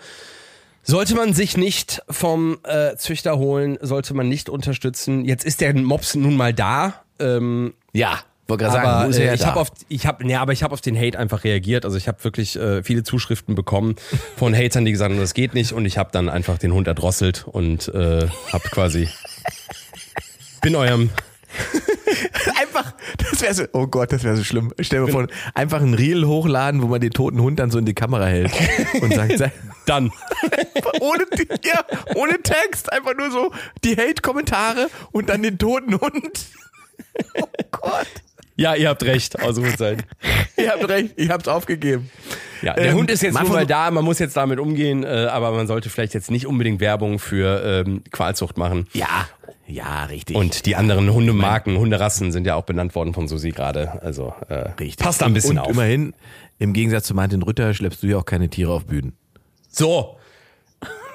sollte man sich nicht vom äh, Züchter holen, sollte man nicht unterstützen. Jetzt ist der Mops nun mal da. Ähm, Ja, wollte gerade aber sagen, wo ist er äh, ich habe auf ich habe nee, aber ich habe auf den Hate einfach reagiert. Also ich habe wirklich äh, viele Zuschriften bekommen von Hatern, die gesagt haben, das geht nicht und ich habe dann einfach den Hund erdrosselt und äh, habe quasi [laughs] bin eurem [laughs] [laughs] das wäre so, oh Gott, das wäre so schlimm. Stell dir vor, einfach ein Reel hochladen, wo man den toten Hund dann so in die Kamera hält und sagt, sei- [laughs] dann [laughs] ohne, ja, ohne Text, einfach nur so die Hate-Kommentare und dann den toten Hund. [laughs] Oh Gott. Ja, ihr habt recht, Ausrufezeichen. [laughs] Ihr habt recht, ich hab's aufgegeben. Ja, der Ähm, Hund ist jetzt mal nun mal da, man muss jetzt damit umgehen, äh, aber man sollte vielleicht jetzt nicht unbedingt Werbung für ähm, Qualzucht machen. Ja, ja, richtig. Und die anderen Hundemarken, Hunderassen sind ja auch benannt worden von Susi gerade. Also äh, richtig. passt da ein bisschen und auf. immerhin, im Gegensatz zu Martin Rütter, schleppst du ja auch keine Tiere auf Bühnen. So.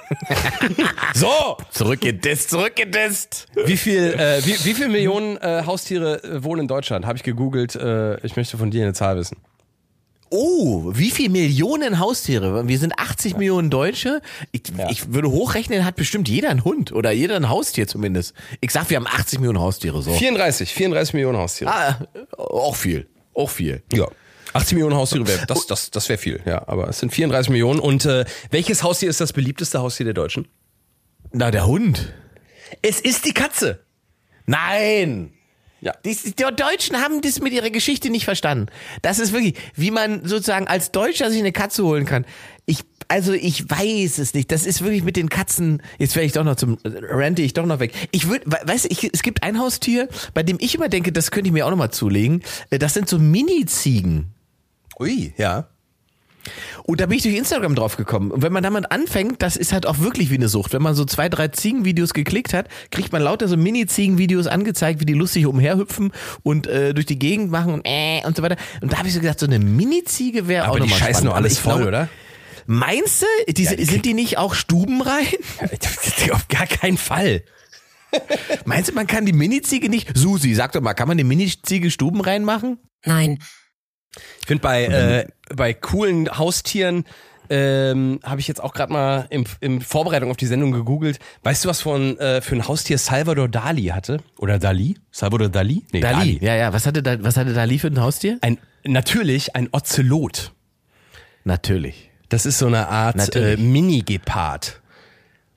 [laughs] so. Zurückgedisst, zurückgedisst. Wie viel, äh, wie, wie viel Millionen äh, Haustiere äh, wohnen in Deutschland? Habe ich gegoogelt. Äh, ich möchte von dir eine Zahl wissen. Oh, wie viel Millionen Haustiere? Wir sind 80 Millionen Deutsche. Ich, ich würde hochrechnen, hat bestimmt jeder einen Hund oder jeder ein Haustier zumindest. Ich sag, wir haben 80 Millionen Haustiere so. 34, 34 Millionen Haustiere. Ah, auch viel, auch viel. Ja. 80 Millionen Haustiere wäre, das, das, das wäre viel, ja. Aber es sind 34 Millionen. Und äh, welches Haustier ist das beliebteste Haustier der Deutschen? Na, der Hund. Es ist die Katze. Nein. Ja. Die, die Deutschen haben das mit ihrer Geschichte nicht verstanden. Das ist wirklich, wie man sozusagen als Deutscher sich eine Katze holen kann. Ich, also ich weiß es nicht. Das ist wirklich mit den Katzen. Jetzt werde ich doch noch zum rente ich doch noch weg. Ich würde, weißt du, ich, es gibt ein Haustier, bei dem ich immer denke, das könnte ich mir auch noch mal zulegen. Äh, Das sind so Mini-Ziegen. Ui, ja. Und da bin ich durch Instagram drauf gekommen. Und wenn man damit anfängt, das ist halt auch wirklich wie eine Sucht. Wenn man so zwei, drei Ziegenvideos geklickt hat, kriegt man lauter so Mini-Ziegenvideos angezeigt, wie die lustig umherhüpfen und äh, durch die Gegend machen und äh und so weiter. Und da habe ich so gedacht, so eine Mini-Ziege wäre auch Aber die nochmal scheißen doch alles voll, glaube- oder? Meinst du? Die, Ja, die sind die nicht auch stubenrein? [laughs] Auf gar keinen Fall. [laughs] Meinst du, man kann die Mini-Ziege nicht? Susi, sag doch mal, kann man die Mini-Ziege stubenrein machen? Nein, Ich finde bei, äh, bei coolen Haustieren ähm, habe ich jetzt auch gerade mal im, im Vorbereitung auf die Sendung gegoogelt. Weißt du, was von, äh, für ein Haustier Salvador Dali hatte? Oder Dali? Salvador Dali? Nee, Dali. Ja, ja. Was hatte, da, was hatte Dali für ein Haustier? Ein, natürlich ein Ozelot. Natürlich. Das ist so eine Art äh. Mini-Gepard.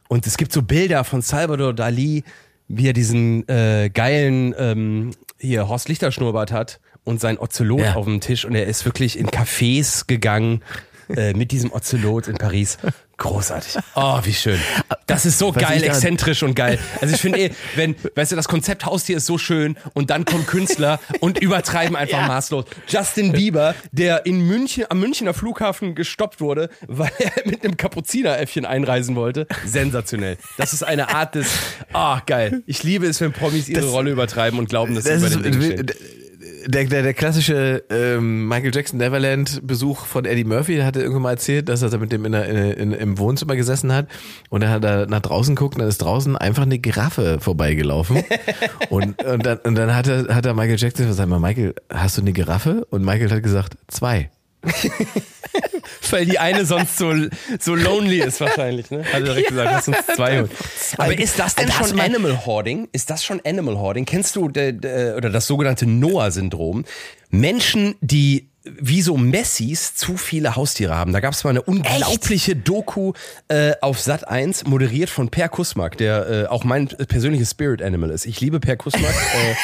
Und es gibt so Bilder von Salvador Dali, wie er diesen äh, geilen ähm, hier Horst Lichter Schnurrbart hat und sein Ozelot Ja. auf dem Tisch und er ist wirklich in Cafés gegangen äh, mit diesem Ozelot in Paris. Großartig. Oh, wie schön. Das ist so Was geil, exzentrisch und geil. Also ich finde eh, wenn, weißt du, das Konzept Haustier ist so schön und dann kommen Künstler und übertreiben einfach Ja. maßlos. Justin Bieber, der in München, am Münchner Flughafen gestoppt wurde, weil er mit einem Kapuzineräffchen einreisen wollte. Sensationell. Das ist eine Art des, ah, geil. Ich liebe es, wenn Promis ihre Das- Rolle übertreiben und glauben, dass sie über ist den stehen. Der, der, der klassische ähm, Michael Jackson Neverland Besuch von Eddie Murphy, der hatte irgendwann mal erzählt, dass er mit dem in der, in, im Wohnzimmer gesessen hat und er hat da nach draußen geguckt und dann ist draußen einfach eine Giraffe vorbeigelaufen [laughs] und, und dann, und dann hat er, hat er Michael Jackson gesagt, sag mal Michael, hast du eine Giraffe? Und Michael hat gesagt, zwei. [laughs] Weil die eine sonst so, so lonely ist wahrscheinlich, ne? Hat er direkt gesagt, lass uns zwei holen. Aber ist das denn Da hast schon mal- Animal Hoarding? Ist das schon Animal Hoarding? Kennst du de, de, oder das sogenannte Noah-Syndrom? Menschen, die wie so Messis zu viele Haustiere haben. Da gab es mal eine unglaubliche Doku äh, auf Sat 1, moderiert von Per Kusmak, der äh, auch mein persönliches Spirit Animal ist. Ich liebe Per Kusmak. [laughs] äh,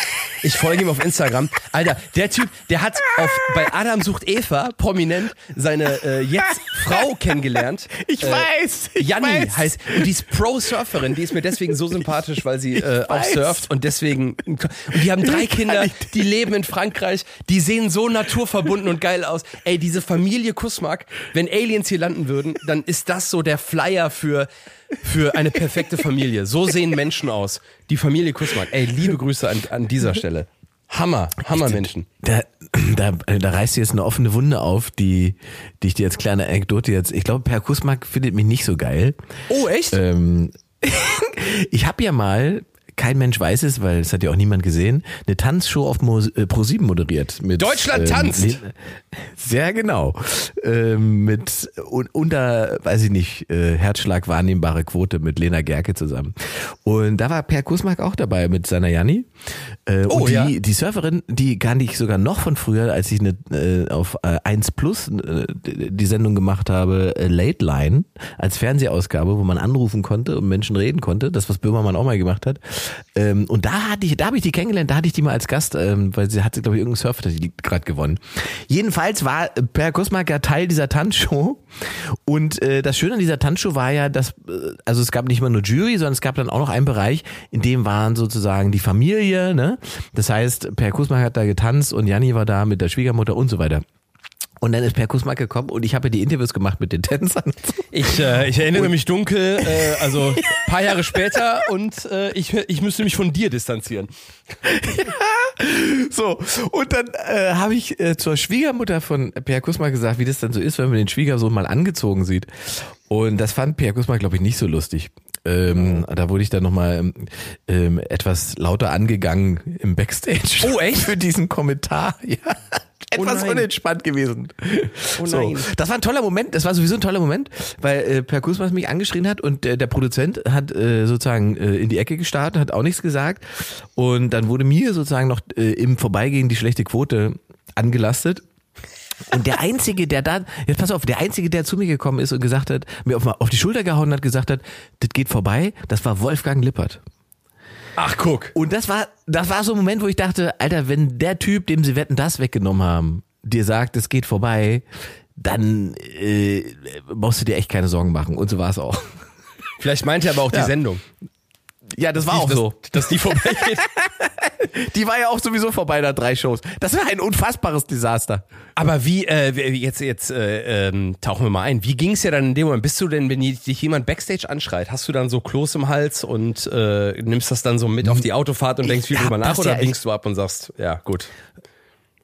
ich folge ihm auf Instagram. Alter, der Typ, der hat auf, bei Adam sucht Eva prominent seine äh, jetzt Frau kennengelernt. Ich Äh, weiß, ich Janni weiß. heißt, und die ist Pro-Surferin, die ist mir deswegen so sympathisch, weil sie äh, auch surft und deswegen, und die haben drei Kinder, die leben in Frankreich, die sehen so naturverbunden und geil aus. Ey, diese Familie Kusmak, wenn Aliens hier landen würden, dann ist das so der Flyer für, für eine perfekte Familie. So sehen Menschen aus. Die Familie Kusmak. Ey, liebe Grüße an, an dieser Stelle. Hammer, Hammer Menschen. Da, da, da reißt du jetzt eine offene Wunde auf, die, die ich dir als kleine Anekdote jetzt. Ich glaube, Per Kusmak findet mich nicht so geil. Oh, echt? Ähm, [laughs] ich habe ja mal, kein Mensch weiß es, weil es hat ja auch niemand gesehen, eine Tanzshow auf Mo, äh, Pro7 moderiert. Mit, Deutschland tanzt! Le- Sehr genau. Ähm, mit un, unter, weiß ich nicht, äh, Herzschlag wahrnehmbare Quote mit Lena Gerke zusammen. Und da war Per Kusmak auch dabei mit seiner Janni. Äh, Oh, und die, ja. die Surferin, die kann ich sogar noch von früher, als ich eine, äh, auf äh, 1 Plus äh, die Sendung gemacht habe, äh, Late Line, als Fernsehausgabe, wo man anrufen konnte und Menschen reden konnte, das was Böhmermann auch mal gemacht hat. Ähm, und da hatte ich, da habe ich die kennengelernt, da hatte ich die mal als Gast, ähm, weil sie hatte, glaube ich, irgendeinen Surfer, die gerade gewonnen. Jedenfalls war äh, Per Kusmak ja Teil dieser Tanzshow. Und äh, das Schöne an dieser Tanzshow war ja, dass, äh, also es gab nicht mal nur Jury, sondern es gab dann auch noch einen Bereich, in dem waren sozusagen die Familie, ne? Das heißt, Per Kusmak hat da getanzt und Janni war da mit der Schwiegermutter und so weiter. Und dann ist Per Kusmak gekommen und ich habe ja die Interviews gemacht mit den Tänzern. Ich, äh, ich erinnere mich dunkel, äh, also paar Jahre später und äh, ich, ich müsste mich von dir distanzieren. So, und dann äh, habe ich äh, zur Schwiegermutter von Per Kusmak gesagt, wie das dann so ist, wenn man den Schwiegersohn mal angezogen sieht. Und das fand Per Kusmak, glaube ich, nicht so lustig. Ähm, Da wurde ich dann nochmal ähm, etwas lauter angegangen im Backstage. Oh, echt? [laughs] Für diesen Kommentar. Ja. Etwas nein. unentspannt gewesen. Oh so, nein. das war ein toller Moment, das war sowieso ein toller Moment, weil äh, Per Kusmas mich angeschrien hat und äh, der Produzent hat äh, sozusagen äh, in die Ecke gestartet, hat auch nichts gesagt und dann wurde mir sozusagen noch äh, im Vorbeigehen die schlechte Quote angelastet. Und der Einzige, der da, jetzt pass auf, der Einzige, der zu mir gekommen ist und gesagt hat, mir auf, auf die Schulter gehauen hat, gesagt hat, das geht vorbei, das war Wolfgang Lippert. Ach, guck. Und das war, das war so ein Moment, wo ich dachte, Alter, wenn der Typ, dem sie Wetten das weggenommen haben, dir sagt, es geht vorbei, dann äh, brauchst du dir echt keine Sorgen machen. Und so war es auch. Vielleicht meint er aber auch die Ja. Sendung. Ja, das war auch dass, so. Dass die vorbeigeht. [laughs] Die war ja auch sowieso vorbei nach drei Shows. Das war ein unfassbares Desaster. Aber wie, äh, jetzt, jetzt äh, ähm, tauchen wir mal ein. Wie ging es dir dann in dem Moment? Bist du denn, wenn dich jemand Backstage anschreit, hast du dann so Kloß im Hals und äh, nimmst das dann so mit auf die Autofahrt und denkst viel drüber nach das oder ja- du ab und sagst, ja gut,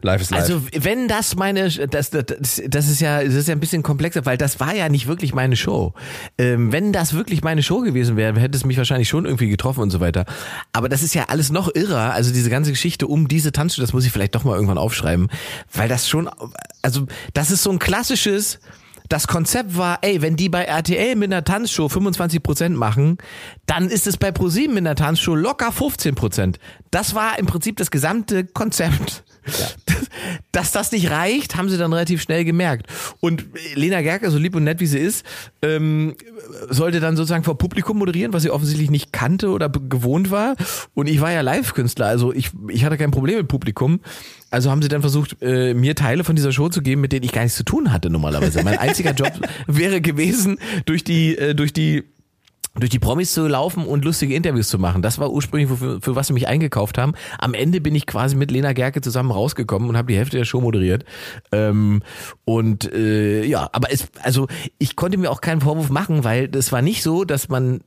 life is life. Also wenn das meine, das, das, das ist ja, das ist ja ein bisschen komplexer, weil das war ja nicht wirklich meine Show. Ähm, wenn das wirklich meine Show gewesen wäre, hätte es mich wahrscheinlich schon irgendwie getroffen und so weiter. Aber das ist ja alles noch irrer. Also diese ganze Geschichte um diese Tanzshow, das muss ich vielleicht doch mal irgendwann aufschreiben, weil das schon, also das ist so ein klassisches. Das Konzept war, ey, wenn die bei RTL mit einer Tanzshow 25% machen, dann ist es bei ProSieben mit einer Tanzshow locker 15%. Das war im Prinzip das gesamte Konzept. [laughs] Dass das nicht reicht, haben sie dann relativ schnell gemerkt. Und Lena Gerker, so lieb und nett wie sie ist, ähm, sollte dann sozusagen vor Publikum moderieren, was sie offensichtlich nicht kannte oder gewohnt war. Und ich war ja Live-Künstler, also ich, ich hatte kein Problem mit Publikum. Also haben sie dann versucht, äh, mir Teile von dieser Show zu geben, mit denen ich gar nichts zu tun hatte normalerweise. Mein einziger Job [laughs] wäre gewesen, durch die, äh, durch die durch die Promis zu laufen und lustige Interviews zu machen. Das war ursprünglich, für, für was sie mich eingekauft haben. Am Ende bin ich quasi mit Lena Gerke zusammen rausgekommen und habe die Hälfte der Show moderiert. Ähm, und äh, ja, aber es, also ich konnte mir auch keinen Vorwurf machen, weil das war nicht so, dass man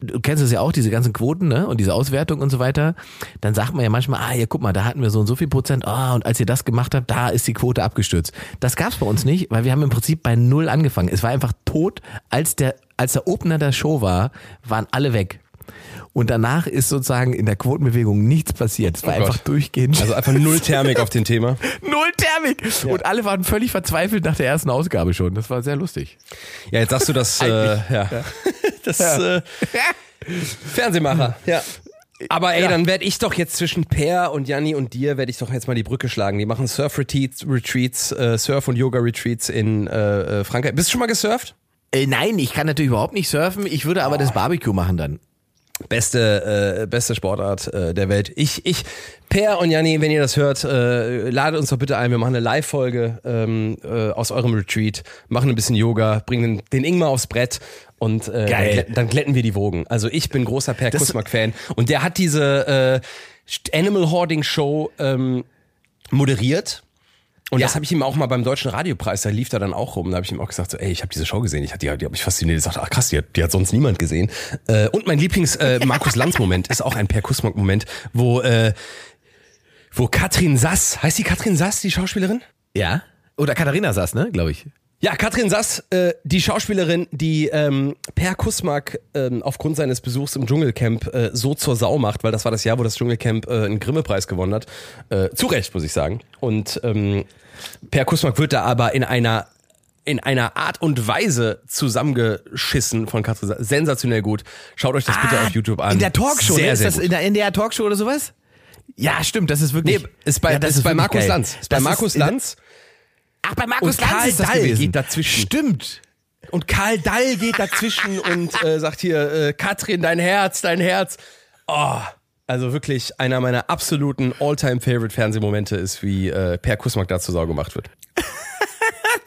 du kennst es ja auch, diese ganzen Quoten, ne? Und diese Auswertung und so weiter. Dann sagt man ja manchmal, ah, ja, guck mal, da hatten wir so und so viel Prozent, ah, und als ihr das gemacht habt, da ist die Quote abgestürzt. Das gab's bei uns nicht, weil wir haben im Prinzip bei null angefangen. Es war einfach tot, als der, als der Opener der Show war, waren alle weg. Und danach ist sozusagen in der Quotenbewegung nichts passiert. Es war Oh Gott. einfach durchgehend. also einfach null [laughs] Thermik auf dem Thema. null Thermik. Und alle waren völlig verzweifelt nach der ersten Ausgabe schon. Das war sehr lustig. Ja, jetzt sagst du das, [laughs] äh, ja. [laughs] Das Äh, Fernsehmacher, ja. Aber ey, dann werde ich doch jetzt zwischen Per und Janni und dir werde ich doch jetzt mal die Brücke schlagen. Die machen Surf-Retreats, Retreats, äh, Surf- und Yoga-Retreats in äh, äh, Frankreich. Bist du schon mal gesurft? Äh, nein, ich kann natürlich überhaupt nicht surfen. Ich würde aber das Barbecue machen dann. Beste, äh, beste Sportart äh, der Welt. Ich, ich, Per und Janni, wenn ihr das hört, äh, ladet uns doch bitte ein. Wir machen eine Live-Folge ähm, äh, aus eurem Retreat, machen ein bisschen Yoga, bringen den, den Ingmar aufs Brett und äh, Geil. Dann, glätten, dann glätten wir die Wogen. Also ich bin großer Per Kusmak-Fan und der hat diese äh, Animal Hoarding Show ähm, moderiert. Und Ja. das habe ich ihm auch mal beim Deutschen Radiopreis, da lief er dann auch rum. Da habe ich ihm auch gesagt, so, ey, ich habe diese Show gesehen, ich die, die habe ich fasziniert. Ich sagte, ach krass, die hat, die hat sonst niemand gesehen. Äh, und mein Lieblings äh, [laughs] Markus Lanz Moment ist auch ein Per Kusmak Moment, wo äh, wo Katrin Sass, heißt die Katrin Sass, die Schauspielerin? Ja. Oder Katharina saß, ne, glaube ich. Ja, Katrin Sass, äh, die Schauspielerin, die ähm, Per Kusmak ähm, aufgrund seines Besuchs im Dschungelcamp äh, so zur Sau macht, weil das war das Jahr, wo das Dschungelcamp äh, einen Grimme-Preis gewonnen hat. Äh, zu Recht, muss ich sagen. Und ähm, Per Kusmak wird da aber in einer in einer Art und Weise zusammengeschissen von Katrin Sass. Sensationell gut. Schaut euch das bitte auf YouTube an. Ah, In der Talkshow, Sehr, ne? Ist sehr das gut. in der NDR Talkshow oder sowas? Ja, stimmt, das ist wirklich. Nee, ist bei, ja, das ist bei wirklich Markus geil. Lanz. Ist bei Das Markus der- Lanz. Ach, bei Markus Und Lanz Karl ist das Dall gewesen. geht dazwischen. Stimmt. Und Karl Dall geht dazwischen und äh, sagt hier, äh, Katrin, dein Herz, dein Herz. Oh, also wirklich einer meiner absoluten All-Time-Favorite-Fernsehmomente ist, wie äh, Per Kusmak da zur Sau gemacht wird. [laughs]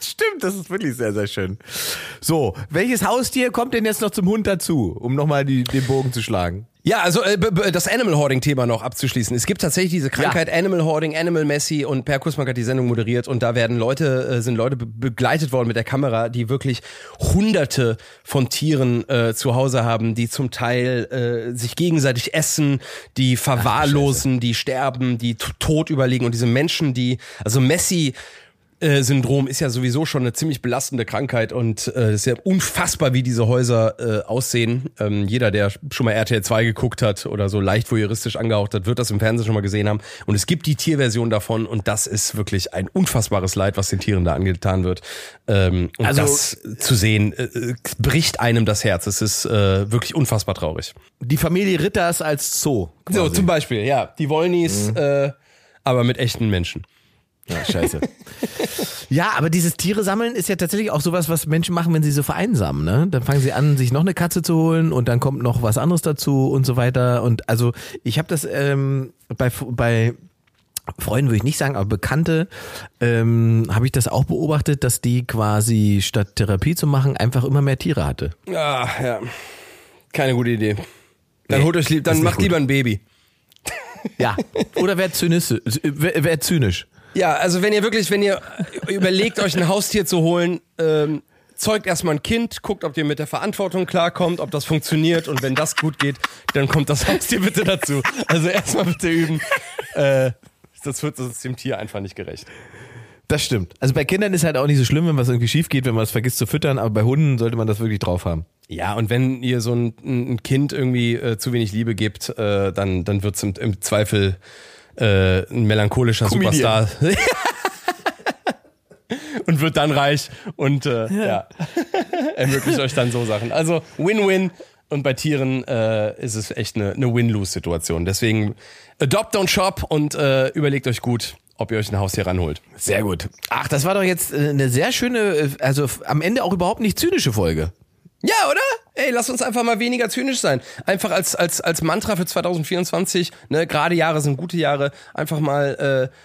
Stimmt, das ist wirklich sehr, sehr schön. So, welches Haustier kommt denn jetzt noch zum Hund dazu, um nochmal die, den Bogen zu schlagen? Ja, also äh, das Animal Hoarding-Thema noch abzuschließen. Es gibt tatsächlich diese Krankheit Animal Hoarding, Animal Messi und Per Kussmann hat die Sendung moderiert und da werden Leute, äh, sind Leute be begleitet worden mit der Kamera, die wirklich hunderte von Tieren äh, zu Hause haben, die zum Teil äh, sich gegenseitig essen, die verwahrlosen, die sterben, die tot überlegen und diese Menschen, die, also Messi Syndrom ist ja sowieso schon eine ziemlich belastende Krankheit und äh, es ist ja unfassbar, wie diese Häuser äh, aussehen. Ähm, jeder, der schon mal RTL 2 geguckt hat oder so leicht voyeuristisch angehaucht hat, wird das im Fernsehen schon mal gesehen haben. Und es gibt die Tierversion davon und das ist wirklich ein unfassbares Leid, was den Tieren da angetan wird. Ähm, und Also- das zu sehen, äh, äh, bricht einem das Herz. Es ist äh, wirklich unfassbar traurig. Die Familie Ritters als Zoo. So, quasi. zum Beispiel, ja, die Wollnies, äh, aber mit echten Menschen. Ja, scheiße. [laughs] ja, aber dieses Tiere sammeln ist ja tatsächlich auch sowas, was Menschen machen, wenn sie so vereinsamen. Ne? Dann fangen sie an, sich noch eine Katze zu holen und dann kommt noch was anderes dazu und so weiter. Und also ich habe das ähm, bei bei Freunden würde ich nicht sagen, aber Bekannte ähm, habe ich das auch beobachtet, dass die quasi statt Therapie zu machen einfach immer mehr Tiere hatte. Ah, ja. Keine gute Idee. Dann Nee, holt euch lieb, dann macht gut. lieber ein Baby. Ja. Oder wer zynisch, wer, wer zynisch. Ja, also wenn ihr wirklich, wenn ihr überlegt, euch ein Haustier zu holen, ähm, zeugt erstmal ein Kind, guckt, ob ihr mit der Verantwortung klarkommt, ob das funktioniert und wenn das gut geht, dann kommt das Haustier bitte dazu. Also erstmal bitte üben. Äh, das wird das dem Tier einfach nicht gerecht. Das stimmt. Also bei Kindern ist halt auch nicht so schlimm, wenn was irgendwie schief geht, wenn man es vergisst zu füttern, aber bei Hunden sollte man das wirklich drauf haben. Ja, und wenn ihr so ein, ein Kind irgendwie äh, zu wenig Liebe gibt, äh, dann, dann wird's im, im Zweifel äh, ein melancholischer Comedian. Superstar. [laughs] und wird dann reich und äh, ja. [laughs] ermöglicht euch dann so Sachen. Also Win-Win. Und bei Tieren äh, ist es echt eine, eine Win-Lose-Situation. Deswegen adopt, don't shop und äh, überlegt euch gut, ob ihr euch ein Haustier ranholt. Sehr gut. Ach, das war doch jetzt äh, eine sehr schöne, äh, also am Ende auch überhaupt nicht zynische Folge. Ja, oder? Ey, lass uns einfach mal weniger zynisch sein. Einfach als, als, als Mantra für 2024, ne, gerade Jahre sind gute Jahre, einfach mal äh,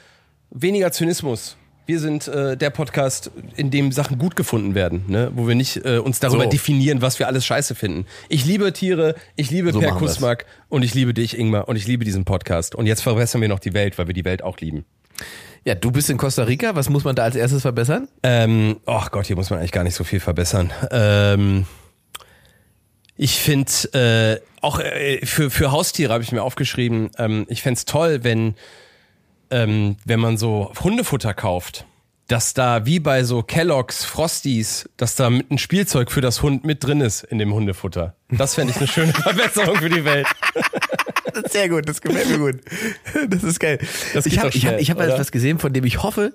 weniger Zynismus. Wir sind äh, der Podcast, in dem Sachen gut gefunden werden, ne? wo wir nicht äh, uns darüber So. definieren, was wir alles scheiße finden. Ich liebe Tiere, ich liebe So Per. Kusmak und ich liebe dich, Ingmar, und ich liebe diesen Podcast. Und jetzt verbessern wir noch die Welt, weil wir die Welt auch lieben. Ja, du bist in Costa Rica. Was muss man da als erstes verbessern? Ähm, oh Gott, hier muss man eigentlich gar nicht so viel verbessern. Ähm, ich finde, äh, auch äh, für, für Haustiere habe ich mir aufgeschrieben, ähm, ich fänd's toll, wenn, ähm, wenn man so Hundefutter kauft, dass da wie bei so Kellogg's, Frosties, dass da mit ein Spielzeug für das Hund mit drin ist in dem Hundefutter. Das fände ich eine schöne [laughs] Verbesserung für die Welt. Sehr gut, das gefällt mir gut. Das ist geil. Das ich habe ich hab, ich hab oder? etwas gesehen, von dem ich hoffe,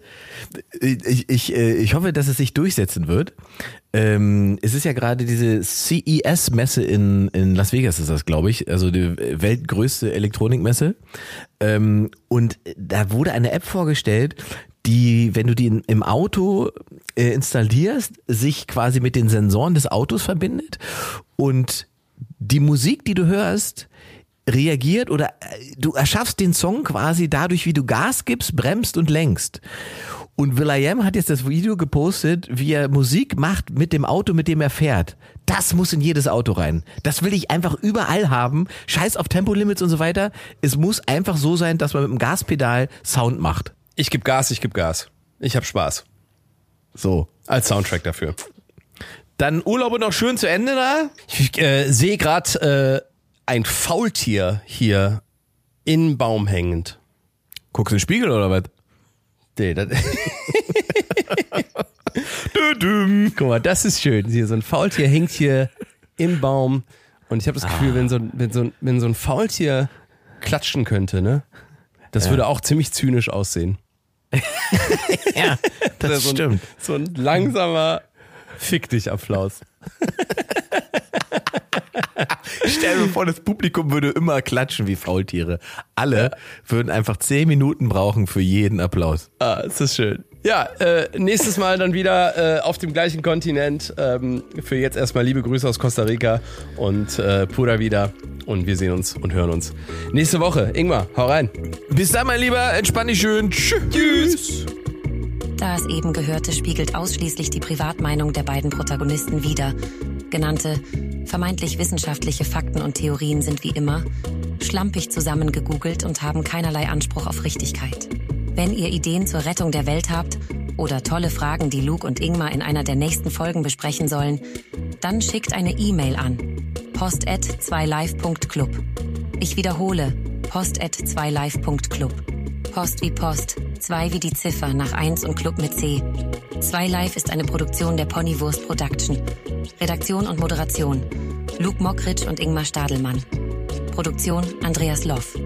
ich, ich, äh, ich hoffe, dass es sich durchsetzen wird. Ähm, es ist ja gerade diese CES-Messe in, in Las Vegas, ist das, glaube ich, also die weltgrößte Elektronikmesse. Ähm, und da wurde eine App vorgestellt, die, wenn du die in, im Auto äh, installierst, sich quasi mit den Sensoren des Autos verbindet und die Musik, die du hörst, reagiert oder äh, du erschaffst den Song quasi dadurch, wie du Gas gibst, bremst und lenkst. Und Will.i.am hat jetzt das Video gepostet, wie er Musik macht mit dem Auto, mit dem er fährt. Das muss in jedes Auto rein. Das will ich einfach überall haben. Scheiß auf Tempolimits und so weiter. Es muss einfach so sein, dass man mit dem Gaspedal Sound macht. Ich gebe Gas, ich gebe Gas. Ich habe Spaß. So. Als Soundtrack dafür. Dann Urlaube noch schön zu Ende da. Ich äh, sehe gerade äh, ein Faultier hier in Baum hängend. Guckst du in den Spiegel oder was? Nee, das [laughs] Guck mal, das ist schön. Hier, so ein Faultier hängt hier im Baum. Und ich habe das Gefühl, wenn, so, wenn, so, wenn so ein Faultier klatschen könnte, ne? Das würde auch ziemlich zynisch aussehen. [laughs] Ja, das so ein, stimmt. So ein langsamer Fick dich Applaus. [laughs] Stell dir vor, das Publikum würde immer klatschen wie Faultiere. Alle würden einfach zehn Minuten brauchen für jeden Applaus. Ah, ist schön. Ja, äh, nächstes Mal dann wieder äh, auf dem gleichen Kontinent. Ähm, für jetzt erstmal liebe Grüße aus Costa Rica und äh, Pura wieder. Und wir sehen uns und hören uns nächste Woche. Ingmar, hau rein. Bis dann, mein Lieber. Entspann dich schön. Tschüss. Das eben Gehörte spiegelt ausschließlich die Privatmeinung der beiden Protagonisten wider. Genannte Vermeintlich wissenschaftliche Fakten und Theorien sind wie immer schlampig zusammengegoogelt und haben keinerlei Anspruch auf Richtigkeit. Wenn ihr Ideen zur Rettung der Welt habt oder tolle Fragen, die Luke und Ingmar in einer der nächsten Folgen besprechen sollen, dann schickt eine E-Mail an post@2live.club. Ich wiederhole post@2live.club. Post wie Post, 2 wie die Ziffer nach 1 und Club mit C. 2 Live ist eine Produktion der Ponywurst Production. Redaktion und Moderation Luke Mockridge und Ingmar Stadelmann. Produktion Andreas Loff.